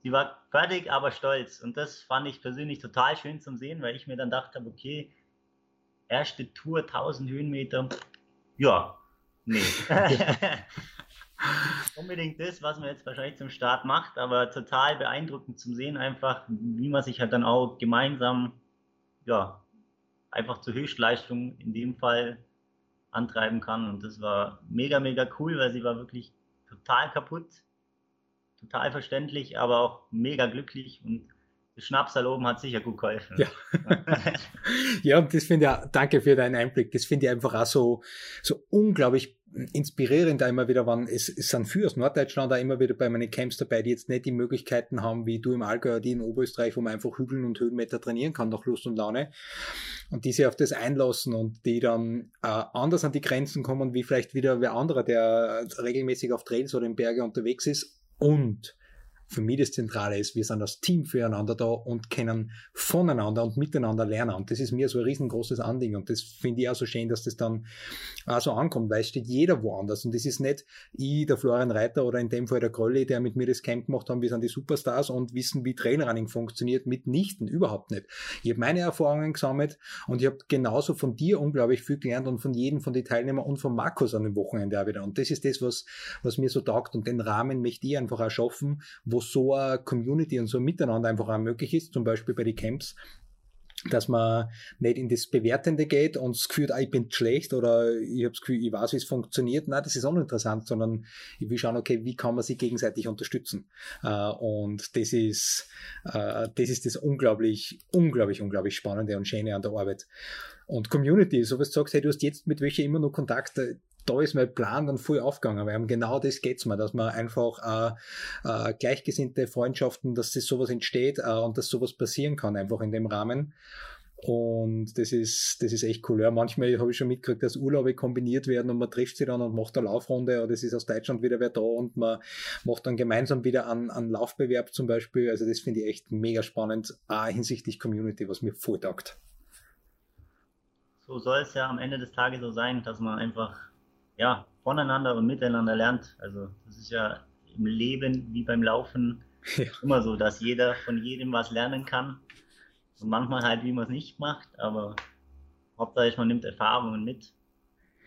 Sie war fertig, aber stolz. Und das fand ich persönlich total schön zum Sehen, weil ich mir dann dachte, okay, erste Tour 1000 Höhenmeter, ja, nee. unbedingt das, was man jetzt wahrscheinlich zum Start macht, aber total beeindruckend zum Sehen einfach, wie man sich halt dann auch gemeinsam, ja, einfach zur Höchstleistung in dem Fall antreiben kann. Und das war mega, mega cool, weil sie war wirklich total kaputt, total verständlich, aber auch mega glücklich und das Schnapsal oben hat sicher gut geholfen. Ja, ja und das finde ich, danke für deinen Einblick, das finde ich einfach auch so, so unglaublich inspirierend da immer wieder, wann es, es sind für aus Norddeutschland da immer wieder bei meinen Camps dabei, die jetzt nicht die Möglichkeiten haben, wie du im Allgäu die in Oberösterreich, wo man einfach Hügeln und Höhenmeter trainieren kann nach Lust und Laune. Und die sich auf das einlassen und die dann äh, anders an die Grenzen kommen, wie vielleicht wieder wer anderer, der regelmäßig auf Trails oder in Berge unterwegs ist. Und für mich das Zentrale ist, wir sind als Team füreinander da und können voneinander und miteinander lernen. Und das ist mir so ein riesengroßes Anliegen. Und das finde ich auch so schön, dass das dann auch so ankommt, weil es steht jeder woanders. Und das ist nicht ich, der Florian Reiter oder in dem Fall der Grolli, der mit mir das Camp gemacht haben, wir sind die Superstars und wissen, wie Trailrunning funktioniert, mitnichten, überhaupt nicht. Ich habe meine Erfahrungen gesammelt und ich habe genauso von dir unglaublich viel gelernt und von jedem von den Teilnehmern und von Markus an dem Wochenende auch wieder. Und das ist das, was, was mir so taugt. Und den Rahmen möchte ich einfach auch schaffen, wo so eine Community und so ein Miteinander einfach auch möglich ist, zum Beispiel bei den Camps, dass man nicht in das Bewertende geht und das Gefühl, ah, ich bin schlecht oder ich habe das Gefühl, ich weiß, wie es funktioniert. Nein, das ist auch interessant, sondern ich will schauen, okay, wie kann man sich gegenseitig unterstützen? Äh, und das ist, äh, das ist das unglaublich, unglaublich, unglaublich Spannende und Schöne an der Arbeit. Und Community, so was du sagst, hey, du hast jetzt mit welcher immer noch Kontakt, da ist mein Plan dann voll aufgegangen, weil um genau das geht's mir, dass man einfach äh, äh, gleichgesinnte Freundschaften, dass das sowas entsteht äh, und dass sowas passieren kann, einfach in dem Rahmen. Und das ist, das ist echt cool. Ja, manchmal habe ich schon mitgekriegt, dass Urlaube kombiniert werden und man trifft sie dann und macht eine Laufrunde oder es ist aus Deutschland wieder wer da und man macht dann gemeinsam wieder einen, einen Laufbewerb zum Beispiel. Also das finde ich echt mega spannend, auch hinsichtlich Community, was mir vortagt. So soll es ja am Ende des Tages so sein, dass man einfach ja, voneinander und miteinander lernt. Also das ist ja im Leben wie beim Laufen ja. immer so, dass jeder von jedem was lernen kann und manchmal halt, wie man es nicht macht, aber hauptsächlich man nimmt Erfahrungen mit,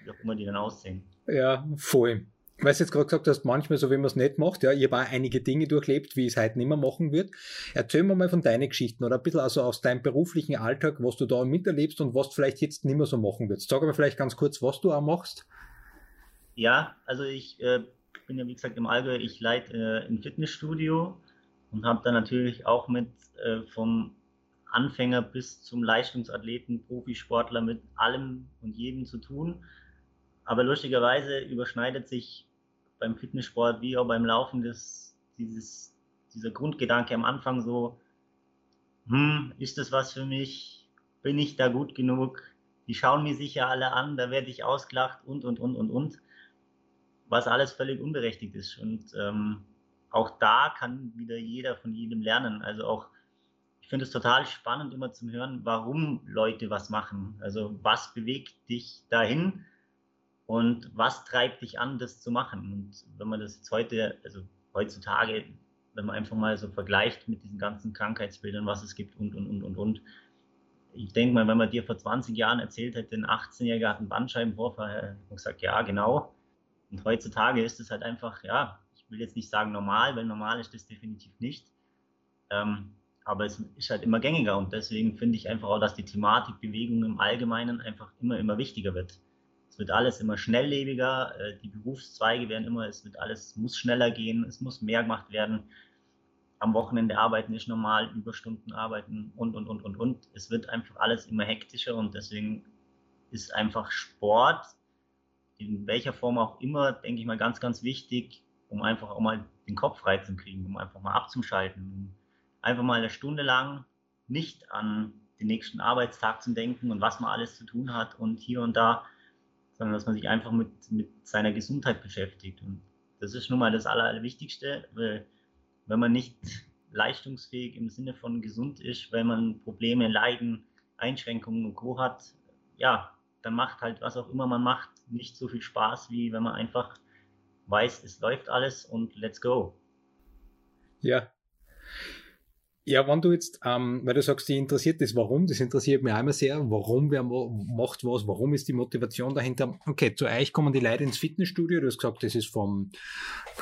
wie auch immer die dann aussehen. Ja, voll. Weil du jetzt gerade gesagt hast, manchmal so, wie man es nicht macht, ja, ich habe auch einige Dinge durchlebt, wie ich es heute nicht mehr machen wird. Erzähl mir mal von deinen Geschichten oder ein bisschen also aus deinem beruflichen Alltag, was du da miterlebst und was du vielleicht jetzt nicht mehr so machen würdest. Sag aber vielleicht ganz kurz, was du auch machst. Ja, also ich äh, bin ja wie gesagt im Allgäu, ich leite äh, ein Fitnessstudio und habe da natürlich auch mit äh, vom Anfänger bis zum Leistungsathleten, Profisportler mit allem und jedem zu tun. Aber lustigerweise überschneidet sich beim Fitnesssport wie auch beim Laufen das, dieses, dieser Grundgedanke am Anfang so, hm, ist das was für mich? Bin ich da gut genug? Die schauen mir sicher alle an, da werde ich ausgelacht und, und, und, und, und. Was alles völlig unberechtigt ist. Und ähm, auch da kann wieder jeder von jedem lernen. Also auch finde es total spannend, immer zu hören, warum Leute was machen. Also was bewegt dich dahin und was treibt dich an, das zu machen. Und wenn man das jetzt heute, also heutzutage, wenn man einfach mal so vergleicht mit diesen ganzen Krankheitsbildern, was es gibt und, und, und, und, und. Ich denke mal, wenn man dir vor 20 Jahren erzählt hätte, ein 18-Jähriger hat einen Bandscheibenvorfall, hätte man gesagt, ja, genau. Und heutzutage ist es halt einfach, ja, ich will jetzt nicht sagen normal, weil normal ist das definitiv nicht. Ähm, aber es ist halt immer gängiger und deswegen finde ich einfach auch, dass die Thematik Bewegung im Allgemeinen einfach immer, immer wichtiger wird. Es wird alles immer schnelllebiger, äh, die Berufszweige werden immer, es wird alles, muss schneller gehen, es muss mehr gemacht werden. Am Wochenende arbeiten ist normal, Überstunden arbeiten und, und, und, und, und. Es wird einfach alles immer hektischer und deswegen ist einfach Sport, in welcher Form auch immer, denke ich mal, ganz, ganz wichtig, um einfach auch mal den Kopf frei zu kriegen, um einfach mal abzuschalten, einfach mal eine Stunde lang nicht an den nächsten Arbeitstag zu denken und was man alles zu tun hat und hier und da, sondern dass man sich einfach mit, mit seiner Gesundheit beschäftigt. Und das ist nun mal das Allerwichtigste, weil wenn man nicht leistungsfähig im Sinne von gesund ist, wenn man Probleme, Leiden, Einschränkungen und Co. hat, ja, dann macht halt was auch immer man macht nicht so viel Spaß, wie wenn man einfach weiß, es läuft alles und let's go. Ja, ja, wenn du jetzt, ähm, weil du sagst, die interessiert das Warum, das interessiert mich einmal sehr. Warum, wer macht was, warum ist die Motivation dahinter? Okay, zu euch kommen die Leute ins Fitnessstudio. Du hast gesagt, das ist vom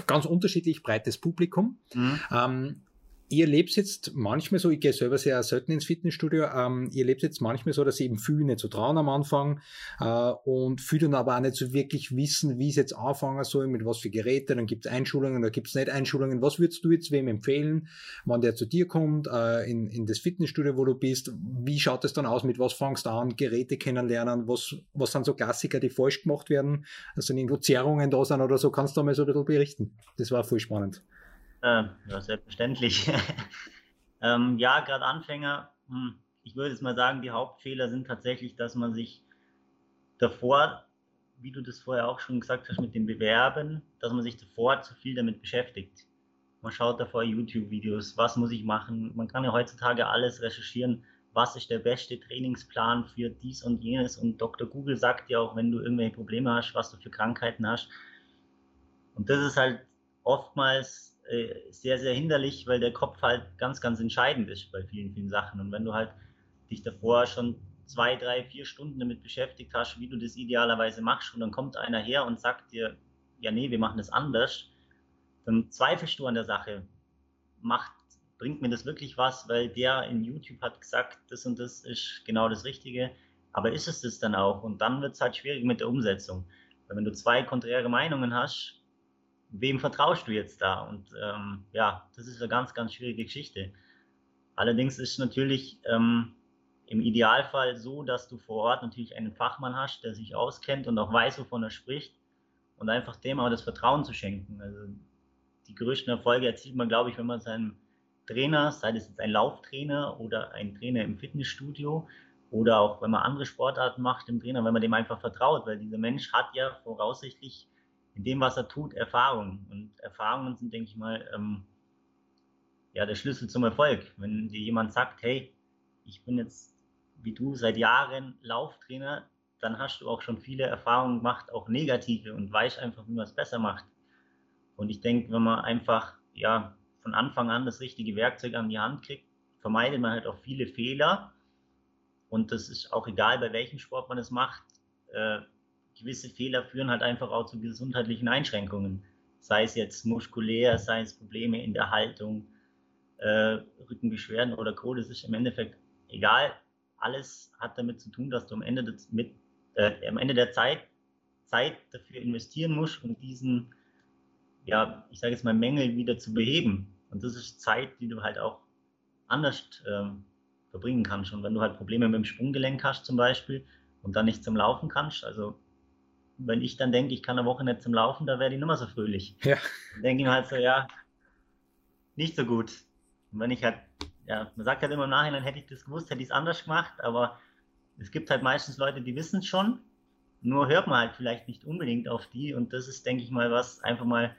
ganz unterschiedlich breites Publikum. Mhm. Ähm, ihr lebt jetzt manchmal so, ich gehe selber sehr selten ins Fitnessstudio, ähm, ihr lebt jetzt manchmal so, dass ihr eben viel nicht so trauen am Anfang äh, und viel dann aber auch nicht so wirklich wissen, wie es jetzt anfangen soll, mit was für Geräte, dann gibt es Einschulungen oder gibt es nicht Einschulungen. Was würdest du jetzt wem empfehlen, wenn der zu dir kommt, äh, in, in das Fitnessstudio, wo du bist? Wie schaut es dann aus, mit was fangst du an, Geräte kennenlernen, was, was sind so Klassiker, die falsch gemacht werden, also irgendwo Zerrungen da sind oder so, kannst du mal so ein bisschen berichten. Das war voll spannend. Äh, ja, selbstverständlich. ähm, ja, gerade Anfänger, hm, ich würde jetzt mal sagen, die Hauptfehler sind tatsächlich, dass man sich davor, wie du das vorher auch schon gesagt hast, mit dem Bewerben, dass man sich davor zu viel damit beschäftigt. Man schaut davor YouTube-Videos, was muss ich machen. Man kann ja heutzutage alles recherchieren, was ist der beste Trainingsplan für dies und jenes. Und Dr. Google sagt dir auch, wenn du irgendwelche Probleme hast, was du für Krankheiten hast. Und das ist halt oftmals äh, sehr, sehr hinderlich, weil der Kopf halt ganz, ganz entscheidend ist bei vielen, vielen Sachen. Und wenn du halt dich davor schon zwei, drei, vier Stunden damit beschäftigt hast, wie du das idealerweise machst, und dann kommt einer her und sagt dir, ja, nee, wir machen das anders, dann zweifelst du an der Sache. Macht, bringt mir das wirklich was, weil der in YouTube hat gesagt, das und das ist genau das Richtige. Aber ist es das dann auch? Und dann wird es halt schwierig mit der Umsetzung. Weil wenn du zwei konträre Meinungen hast, wem vertraust du jetzt da? Und ähm, ja, das ist eine ganz, ganz schwierige Geschichte. Allerdings ist es natürlich ähm, im Idealfall so, dass du vor Ort natürlich einen Fachmann hast, der sich auskennt und auch weiß, wovon er spricht. und einfach dem auch das Vertrauen zu schenken. Also die größten Erfolge erzielt man, glaube ich, wenn man seinem Trainer, sei es jetzt ein Lauftrainer oder ein Trainer im Fitnessstudio oder auch wenn man andere Sportarten macht im Trainer, wenn man dem einfach vertraut, weil dieser Mensch hat ja voraussichtlich in dem, was er tut, Erfahrung. Und Erfahrungen sind, denke ich mal, ähm, ja, der Schlüssel zum Erfolg. Wenn dir jemand sagt, hey, ich bin jetzt wie du seit Jahren Lauftrainer, dann hast du auch schon viele Erfahrungen gemacht, auch negative und weißt einfach, wie man es besser macht. Und ich denke, wenn man einfach ja von Anfang an das richtige Werkzeug an die Hand kriegt, vermeidet man halt auch viele Fehler. Und das ist auch egal, bei welchem Sport man es macht. Äh, gewisse Fehler führen halt einfach auch zu gesundheitlichen Einschränkungen. Sei es jetzt muskulär, sei es Probleme in der Haltung, äh, Rückenbeschwerden oder Co. Das ist im Endeffekt egal. Alles hat damit zu tun, dass du am Ende, des, mit, äh, am Ende der Zeit Zeit dafür investieren musst, um diesen, ja, ich sage jetzt mal, Mängel wieder zu beheben. Und das ist Zeit, die du halt auch anders ähm, verbringen kannst. Und wenn du halt Probleme mit dem Sprunggelenk hast zum Beispiel und dann nicht zum Laufen kannst, also wenn ich dann denke, ich kann eine Woche nicht zum Laufen, da wäre die nicht mehr so fröhlich. Ja. Dann denke ich mir halt so, ja, nicht so gut. Und wenn ich halt, ja, man sagt halt immer im Nachhinein, hätte ich das gewusst, hätte ich es anders gemacht, aber es gibt halt meistens Leute, die wissen es schon, nur hört man halt vielleicht nicht unbedingt auf die und das ist, denke ich mal, was einfach mal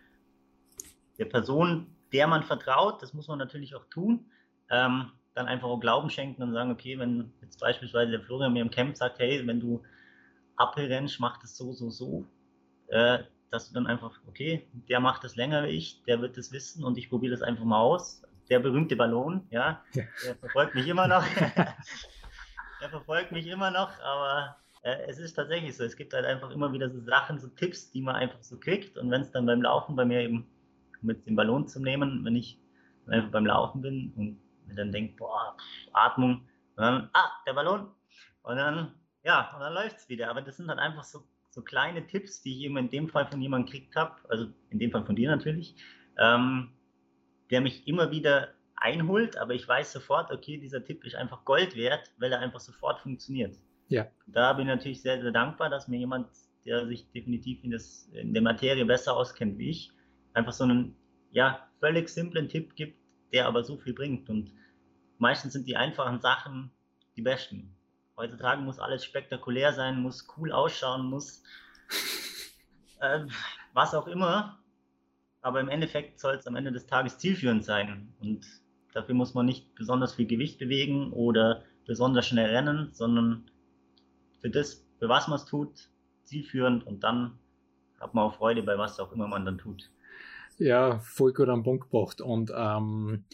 der Person, der man vertraut, das muss man natürlich auch tun, ähm, dann einfach auch Glauben schenken und sagen, okay, wenn jetzt beispielsweise der Florian mir im Camp sagt, hey, wenn du Uphill rennst, mach das so, so, so, äh, dass du dann einfach, okay, der macht das länger wie ich, der wird das wissen und ich probiere das einfach mal aus der berühmte Ballon, ja, ja. der verfolgt mich immer noch. der verfolgt mich immer noch, aber äh, es ist tatsächlich so. Es gibt halt einfach immer wieder so Sachen, so Tipps, die man einfach so kriegt. Und wenn es dann beim Laufen bei mir eben mit dem Ballon zu nehmen, wenn ich einfach beim Laufen bin und mir dann denke, boah, Atmung, und dann, ah, der Ballon. Und dann, ja, und dann läuft es wieder. Aber das sind halt einfach so, so kleine Tipps, die ich eben in dem Fall von jemandem gekriegt habe, also in dem Fall von dir natürlich, ähm, der mich immer wieder einholt, aber ich weiß sofort, okay, dieser Tipp ist einfach Gold wert, weil er einfach sofort funktioniert. Ja. Da bin ich natürlich sehr, sehr dankbar, dass mir jemand, der sich definitiv in, das, in der Materie besser auskennt wie ich, einfach so einen ja, völlig simplen Tipp gibt, der aber so viel bringt. Und meistens sind die einfachen Sachen die besten. Heutzutage muss alles spektakulär sein, muss cool ausschauen, muss äh, was auch immer aber im Endeffekt soll es am Ende des Tages zielführend sein. Und dafür muss man nicht besonders viel Gewicht bewegen oder besonders schnell rennen, sondern für das, für was man es tut, zielführend und dann hat man auch Freude bei was auch immer man dann tut. Ja, voll gut am Punkt gebracht. Und ähm,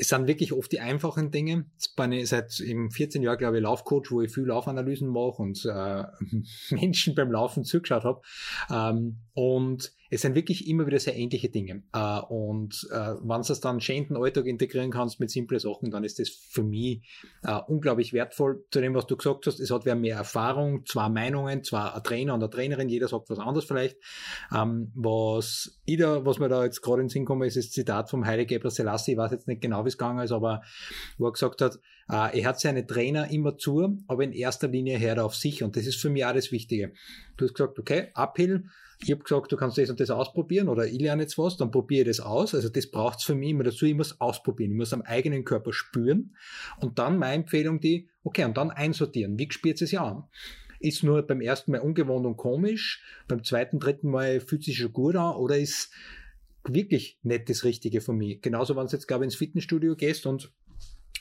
es sind wirklich oft die einfachen Dinge. Jetzt bin ich seit im 14 Jahren, glaube ich, Laufcoach, wo ich viel Laufanalysen mache und äh, Menschen beim Laufen zugeschaut habe. Ähm, und es sind wirklich immer wieder sehr ähnliche Dinge. Äh, und äh, wenn du es dann schön in den Alltag integrieren kannst mit simplen Sachen, dann ist das für mich äh, unglaublich wertvoll. Zu dem, was du gesagt hast, es hat wer mehr Erfahrung, zwei Meinungen, zwar ein Trainer und eine Trainerin, jeder sagt was anderes vielleicht. Ähm, was ich da, was mir da jetzt gerade in den Sinn kommt, ist das Zitat vom Heilige Gebrselassie, Selassie, ich weiß jetzt nicht genau, wie es gegangen ist, aber wo er gesagt hat, er hat seine Trainer immer zu, aber in erster Linie hört er auf sich und das ist für mich auch das Wichtige. Du hast gesagt, okay, Uphill, ich habe gesagt, du kannst das und das ausprobieren oder ich lerne jetzt was, dann probiere das aus. Also das braucht's für mich immer dazu, ich muss ausprobieren, ich muss am eigenen Körper spüren und dann meine Empfehlung die, okay, und dann einsortieren. Wie spürt es ja an? Ist nur beim ersten Mal ungewohnt und komisch, beim zweiten, dritten Mal fühlt sich schon gut an oder ist wirklich nicht das Richtige für mich. Genauso, wenn du jetzt, glaube ich, ins Fitnessstudio gehst und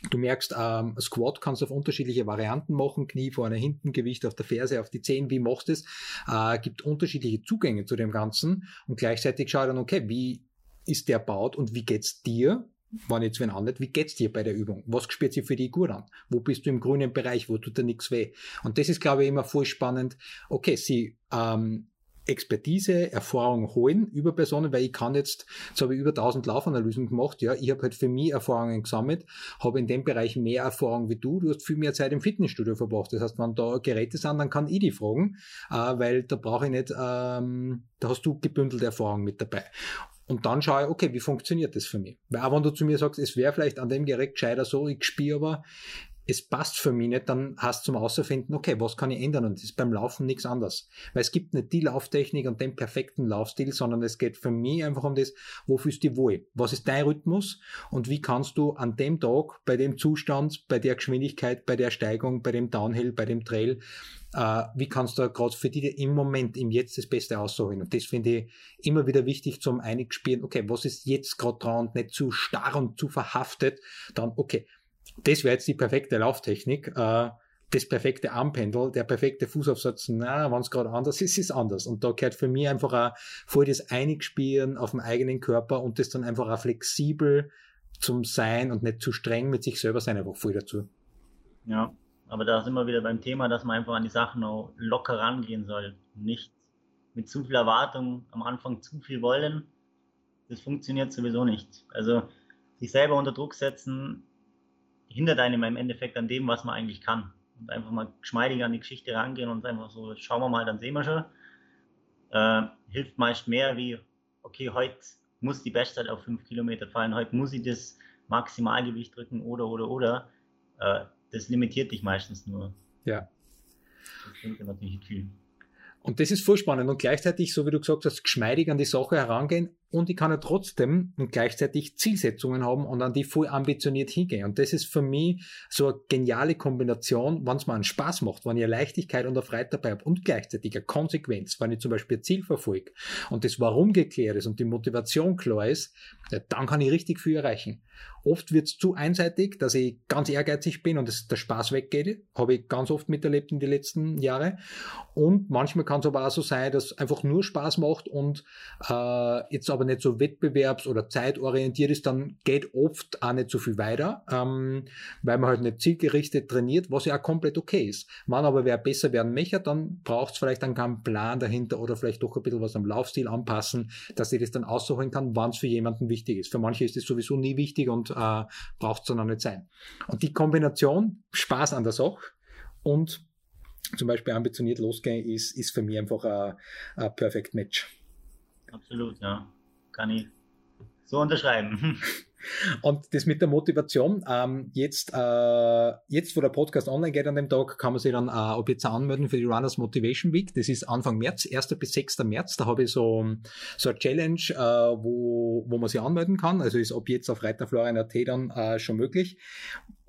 Du merkst, ähm, Squat kannst du auf unterschiedliche Varianten machen, Knie vorne, hinten, Gewicht auf der Ferse, auf die Zehen, wie machst du es? Äh, gibt unterschiedliche Zugänge zu dem Ganzen und gleichzeitig schau dann, okay, wie ist der baut und wie geht's dir? Wenn jetzt wen handelt, wie geht's dir bei der Übung? Was spürt sich für dich gut an? Wo bist du im grünen Bereich? Wo tut dir nichts weh? Und das ist, glaube ich, immer voll spannend. Okay, sie ähm, Expertise, Erfahrung holen über Personen, weil ich kann jetzt, jetzt habe ich über 1000 Laufanalysen gemacht, ja, ich habe halt für mich Erfahrungen gesammelt, habe in dem Bereich mehr Erfahrung wie du, du hast viel mehr Zeit im Fitnessstudio verbracht, das heißt, wenn da Geräte sind, dann kann ich die fragen, äh, weil da brauche ich nicht, ähm, da hast du gebündelte Erfahrung mit dabei. Und dann schaue ich, okay, wie funktioniert das für mich? Weil auch wenn du zu mir sagst, es wäre vielleicht an dem Gerät gescheiter so, ich spiele aber, es passt für mich nicht, dann hast du zum Außerfinden, okay, was kann ich ändern? Und das ist beim Laufen nichts anderes. Weil es gibt nicht die Lauftechnik und den perfekten Laufstil, sondern es geht für mich einfach um das, wo fühlst du dich wohl? Was ist dein Rhythmus? Und wie kannst du an dem Tag, bei dem Zustand, bei der Geschwindigkeit, bei der Steigung, bei dem Downhill, bei dem Trail, äh, wie kannst du gerade für dich im Moment, im Jetzt das Beste aussuchen? Und das finde ich immer wieder wichtig zum Einigspielen, okay, was ist jetzt gerade dran und nicht zu starr und zu verhaftet, dann, okay, das wäre jetzt die perfekte Lauftechnik, äh, das perfekte Armpendel, der perfekte Fußaufsatz, na, wenn es gerade anders ist, ist anders. Und da gehört für mich einfach auch voll das Einigspielen auf dem eigenen Körper und das dann einfach auch flexibel zum Sein und nicht zu streng mit sich selber sein, einfach voll dazu. Ja, aber da sind wir wieder beim Thema, dass man einfach an die Sachen auch locker rangehen soll. Nicht mit zu viel Erwartung am Anfang zu viel wollen. Das funktioniert sowieso nicht. Also sich selber unter Druck setzen, hindert einem im Endeffekt an dem, was man eigentlich kann. Und einfach mal geschmeidig an die Geschichte rangehen und einfach so, schauen wir mal, dann sehen wir schon. Äh, hilft meist mehr wie, okay, heute muss die Bestzeit auf 5 Kilometer fallen, heute muss ich das Maximalgewicht drücken oder, oder, oder. Äh, das limitiert dich meistens nur. Ja. Das bringt natürlich viel. Und das ist voll spannend und gleichzeitig, so wie du gesagt hast, geschmeidig an die Sache herangehen und ich kann ja trotzdem gleichzeitig Zielsetzungen haben und an die voll ambitioniert hingehen. Und das ist für mich so eine geniale Kombination, wenn es mir einen Spaß macht, wenn ich eine Leichtigkeit und eine Freude dabei habe und gleichzeitig eine Konsequenz, wenn ich zum Beispiel ein Ziel verfolge und das Warum geklärt ist und die Motivation klar ist, dann kann ich richtig viel erreichen. Oft wird es zu einseitig, dass ich ganz ehrgeizig bin und es, der Spaß weggeht. Habe ich ganz oft miterlebt in den letzten Jahren. Und manchmal kann es aber auch so sein, dass einfach nur Spaß macht und äh, jetzt aber nicht so wettbewerbs- oder zeitorientiert ist, dann geht oft auch nicht so viel weiter, ähm, weil man halt nicht zielgerichtet trainiert, was ja auch komplett okay ist. Wenn aber wer besser werden möchte, dann braucht es vielleicht dann keinen Plan dahinter oder vielleicht doch ein bisschen was am Laufstil anpassen, dass ich das dann aussuchen kann, wann es für jemanden wichtig ist. Für manche ist es sowieso nie wichtig und äh, braucht es dann auch nicht sein. Und die Kombination Spaß an der Sache und zum Beispiel ambitioniert losgehen ist, ist für mich einfach ein, ein Perfect Match. Absolut, ja. Kann ich so unterschreiben. Und das mit der Motivation, ähm, jetzt, äh, jetzt, wo der Podcast online geht an dem Tag, kann man sich dann äh, ab jetzt anmelden für die Runners Motivation Week. Das ist Anfang März, 1. bis 6. März. Da habe ich so, so eine Challenge, äh, wo, wo man sich anmelden kann. Also ist ab jetzt auf reiterflorian.at dann äh, schon möglich.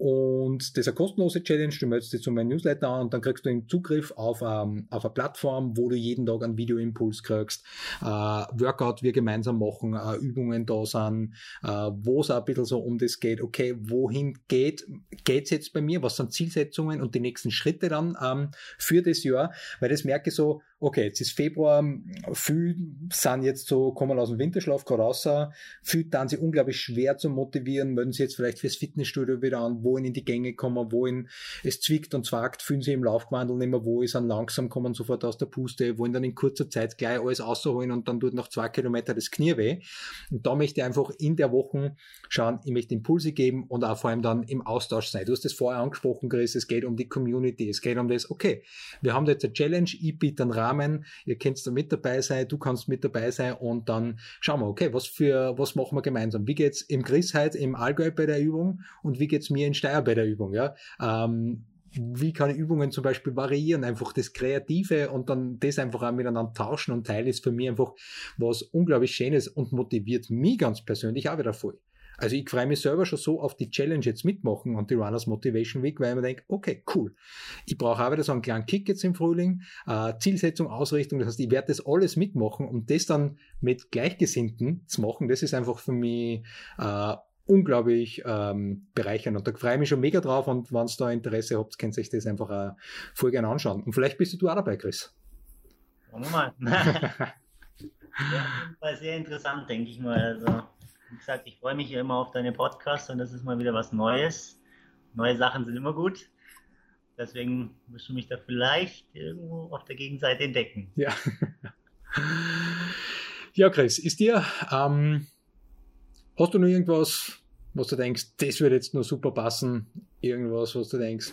Und das ist eine kostenlose Challenge. Du meldest dich zu meinem Newsletter an und dann kriegst du Zugriff auf, ähm, auf eine Plattform, wo du jeden Tag einen Videoimpuls kriegst, äh, Workout wir gemeinsam machen, äh, Übungen da sind, äh, wo es auch ein bisschen so um das geht, okay, wohin geht geht's jetzt bei mir, was sind Zielsetzungen und die nächsten Schritte dann ähm, für das Jahr, weil das merke ich so, okay, jetzt ist Februar, viele sind jetzt so, kommen aus dem Winterschlaf gerade raus, viele dann sie unglaublich schwer zu motivieren, würden sie jetzt vielleicht fürs Fitnessstudio wieder an, wohin in die Gänge kommen, wohin es zwickt und zwackt, fühlen sie im Laufgewandel nicht mehr wo ist, dann langsam kommen sofort aus der Puste, wollen dann in kurzer Zeit gleich alles ausholen und dann tut nach zwei Kilometer das Knie weh. Und da möchte ich einfach in der Woche schauen, ich möchte Impulse geben und auch vor allem dann im Austausch sein. Du hast das vorher angesprochen, Chris, es geht um die Community, es geht um das, okay, wir haben da jetzt eine Challenge, ich biete einen Rahmen Rahmen. Ihr könnt da mit dabei sein, du kannst mit dabei sein und dann schauen wir, okay, was für, was machen wir gemeinsam? Wie geht's im Chris heute im Allgäu bei der Übung und wie geht's mir in Steyr bei der Übung, ja? Ähm, wie kann ich Übungen zum Beispiel variieren, einfach das Kreative und dann das einfach auch miteinander tauschen und teilen ist für mich einfach was unglaublich Schönes und motiviert mich ganz persönlich auch wieder voll. Also ich freue mich selber schon so auf die Challenge jetzt mitmachen und die Runners Motivation Week, weil ich mir denke, okay, cool. Ich brauche auch wieder so einen kleinen Kick jetzt im Frühling, äh, Zielsetzung, Ausrichtung, das heißt, ich werde das alles mitmachen und das dann mit Gleichgesinnten zu machen, das ist einfach für mich äh, unglaublich ähm, bereichernd. Und da freue ich mich schon mega drauf und wenn es da Interesse habt, könnt ihr euch das einfach äh, voll gerne anschauen. Und vielleicht bist du auch dabei, Chris. Schauen wir mal. ja, sehr interessant, denke ich mal. Also wie gesagt, ich freue mich immer auf deine Podcasts und das ist mal wieder was Neues. Neue Sachen sind immer gut. Deswegen wirst du mich da vielleicht irgendwo auf der Gegenseite entdecken. Ja. Ja, Chris, ist dir, ähm, hast du noch irgendwas, was du denkst, das würde jetzt nur super passen? Irgendwas, was du denkst,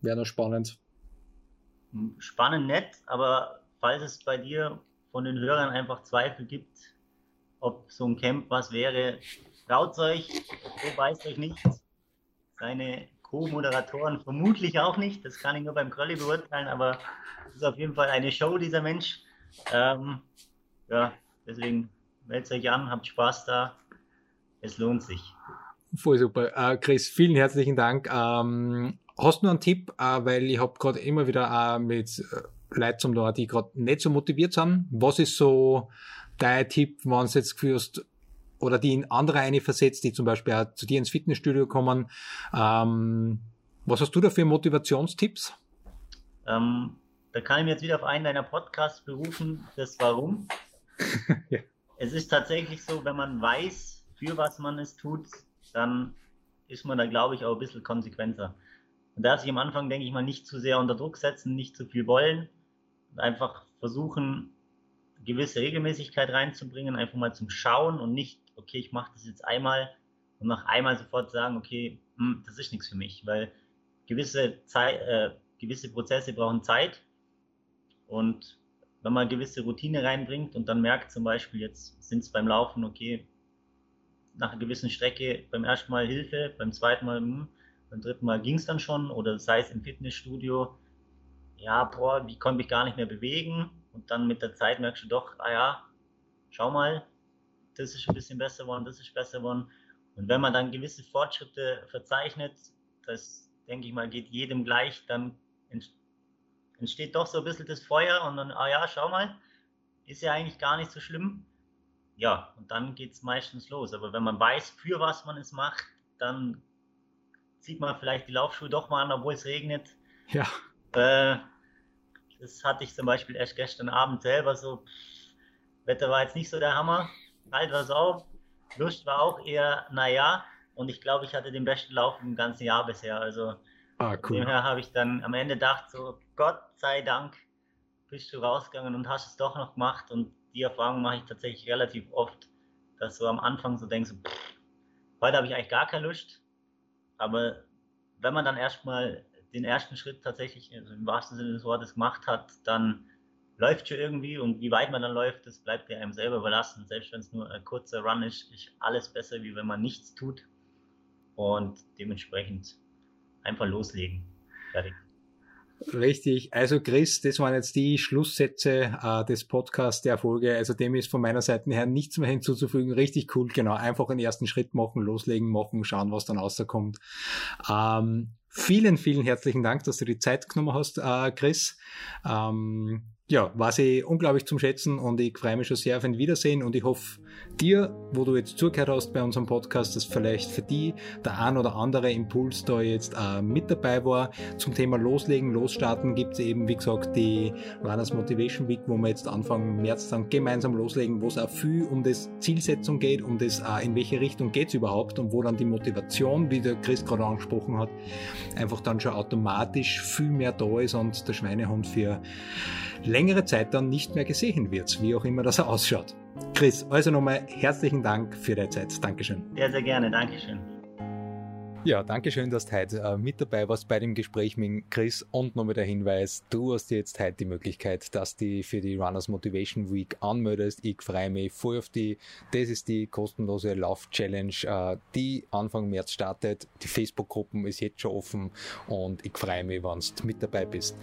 wäre noch spannend? Spannend nett, aber falls es bei dir von den Hörern einfach Zweifel gibt, ob so ein Camp was wäre. Traut euch, so weiß euch nicht, seine Co-Moderatoren vermutlich auch nicht. Das kann ich nur beim Crolli beurteilen, aber es ist auf jeden Fall eine Show, dieser Mensch. Ähm, ja, deswegen meldet euch an, habt Spaß da. Es lohnt sich. Voll super. Äh, Chris, vielen herzlichen Dank. Ähm, hast du noch einen Tipp? Äh, weil ich habe gerade immer wieder äh, mit Leuten zum die gerade nicht so motiviert sind. Was ist so dein Tipp, wenn du jetzt geführst oder die in andere eine versetzt, die zum Beispiel auch zu dir ins Fitnessstudio kommen? Ähm, was hast du da für Motivationstipps? Ähm, da kann ich mir jetzt wieder auf einen deiner Podcasts berufen, das Warum. ja. Es ist tatsächlich so, wenn man weiß, für was man es tut, dann ist man da, glaube ich, auch ein bisschen konsequenter. Man darf sich am Anfang, denke ich mal, nicht zu sehr unter Druck setzen, nicht zu viel wollen und einfach versuchen, gewisse Regelmäßigkeit reinzubringen, einfach mal zum Schauen und nicht, okay, ich mache das jetzt einmal und nach einmal sofort sagen, okay, hm, das ist nichts für mich, weil gewisse, Zeit, äh, gewisse Prozesse brauchen Zeit. Und wenn man gewisse Routine reinbringt und dann merkt zum Beispiel, jetzt sind es beim Laufen, okay, nach einer gewissen Strecke beim ersten Mal Hilfe, beim zweiten Mal, hm, beim dritten Mal ging es dann schon oder sei es im Fitnessstudio, ja, boah, wie konnte ich gar nicht mehr bewegen und dann mit der Zeit merkst du doch, ah ja, schau mal, das ist ein bisschen besser geworden, das ist besser geworden. Und wenn man dann gewisse Fortschritte verzeichnet, das denke ich mal, geht jedem gleich, dann entsteht doch so ein bisschen das Feuer und dann, ah ja, schau mal, ist ja eigentlich gar nicht so schlimm ja, und dann geht es meistens los. Aber wenn man weiß, für was man es macht, dann zieht man vielleicht die Laufschuhe doch mal an, obwohl es regnet. Ja. Äh, das hatte ich zum Beispiel erst gestern Abend selber so. Wetter war jetzt nicht so der Hammer, kalt war es auch, Lust war auch eher, naja. Und ich glaube, ich hatte den besten Lauf im ganzen Jahr bisher. Also ah, cool. demher habe ich dann am Ende gedacht, so Gott sei Dank bist du rausgegangen und hast es doch noch gemacht. Und die Erfahrung mache ich tatsächlich relativ oft, dass du am Anfang so denkst, pff, heute habe ich eigentlich gar keine Lust. Aber wenn man dann erstmal den ersten Schritt tatsächlich also im wahrsten Sinne des Wortes gemacht hat, dann läuft schon irgendwie und wie weit man dann läuft, das bleibt ja einem selber überlassen. Selbst wenn es nur ein kurzer Run ist, ist alles besser, wie wenn man nichts tut. Und dementsprechend einfach loslegen. Fertig. Richtig. Also Chris, das waren jetzt die Schlusssätze äh, des Podcasts der Folge. Also dem ist von meiner Seite her nichts mehr hinzuzufügen. Richtig cool, genau. Einfach einen ersten Schritt machen, loslegen, machen, schauen, was dann rauskommt. Ähm, vielen, vielen herzlichen Dank, dass du die Zeit genommen hast, äh, Chris. Ähm, ja, war sie unglaublich zum Schätzen und ich freue mich schon sehr auf ein Wiedersehen und ich hoffe dir, wo du jetzt zugehört hast bei unserem Podcast, dass vielleicht für die der ein oder andere Impuls da jetzt äh, mit dabei war. Zum Thema Loslegen, Losstarten gibt es eben, wie gesagt, die Runners Motivation Week, wo wir jetzt Anfang März dann gemeinsam loslegen, wo es auch viel um das Zielsetzung geht, um das, äh, in welche Richtung geht es überhaupt und wo dann die Motivation, wie der Chris gerade angesprochen hat, einfach dann schon automatisch viel mehr da ist und der Schweinehund für längere Zeit dann nicht mehr gesehen wird, wie auch immer das ausschaut. Chris, also nochmal herzlichen Dank für deine Zeit. Dankeschön. Sehr, sehr gerne. Dankeschön. Ja, danke schön, dass du heute äh, mit dabei warst bei dem Gespräch mit Chris und nochmal der Hinweis, du hast jetzt heute die Möglichkeit, dass du für die Runners Motivation Week anmeldest. Ich freue mich voll auf die. Das ist die kostenlose Lauf-Challenge, äh, die Anfang März startet. Die Facebook-Gruppen ist jetzt schon offen und ich freue mich, wenn du mit dabei bist.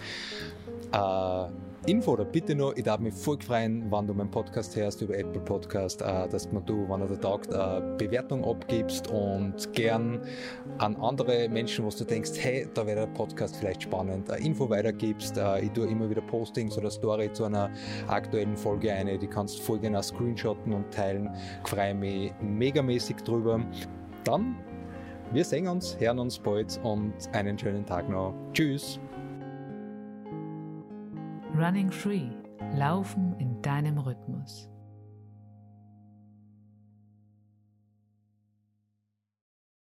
Äh, Info oder bitte nur, ich darf mich voll freuen, wenn du meinen Podcast hörst über Apple Podcast, äh, dass du, wenn er da taugt, äh, Bewertung abgibst und gern an andere Menschen, wo du denkst, hey, da wäre der Podcast vielleicht spannend, eine Info weitergibst. Äh, ich tue immer wieder Postings oder Story zu einer aktuellen Folge eine, die kannst du voll genau screenshotten und teilen. Ich freue mich megamäßig drüber. Dann, wir sehen uns, hören uns bald und einen schönen Tag noch. Tschüss! Running Free. Laufen in deinem Rhythmus.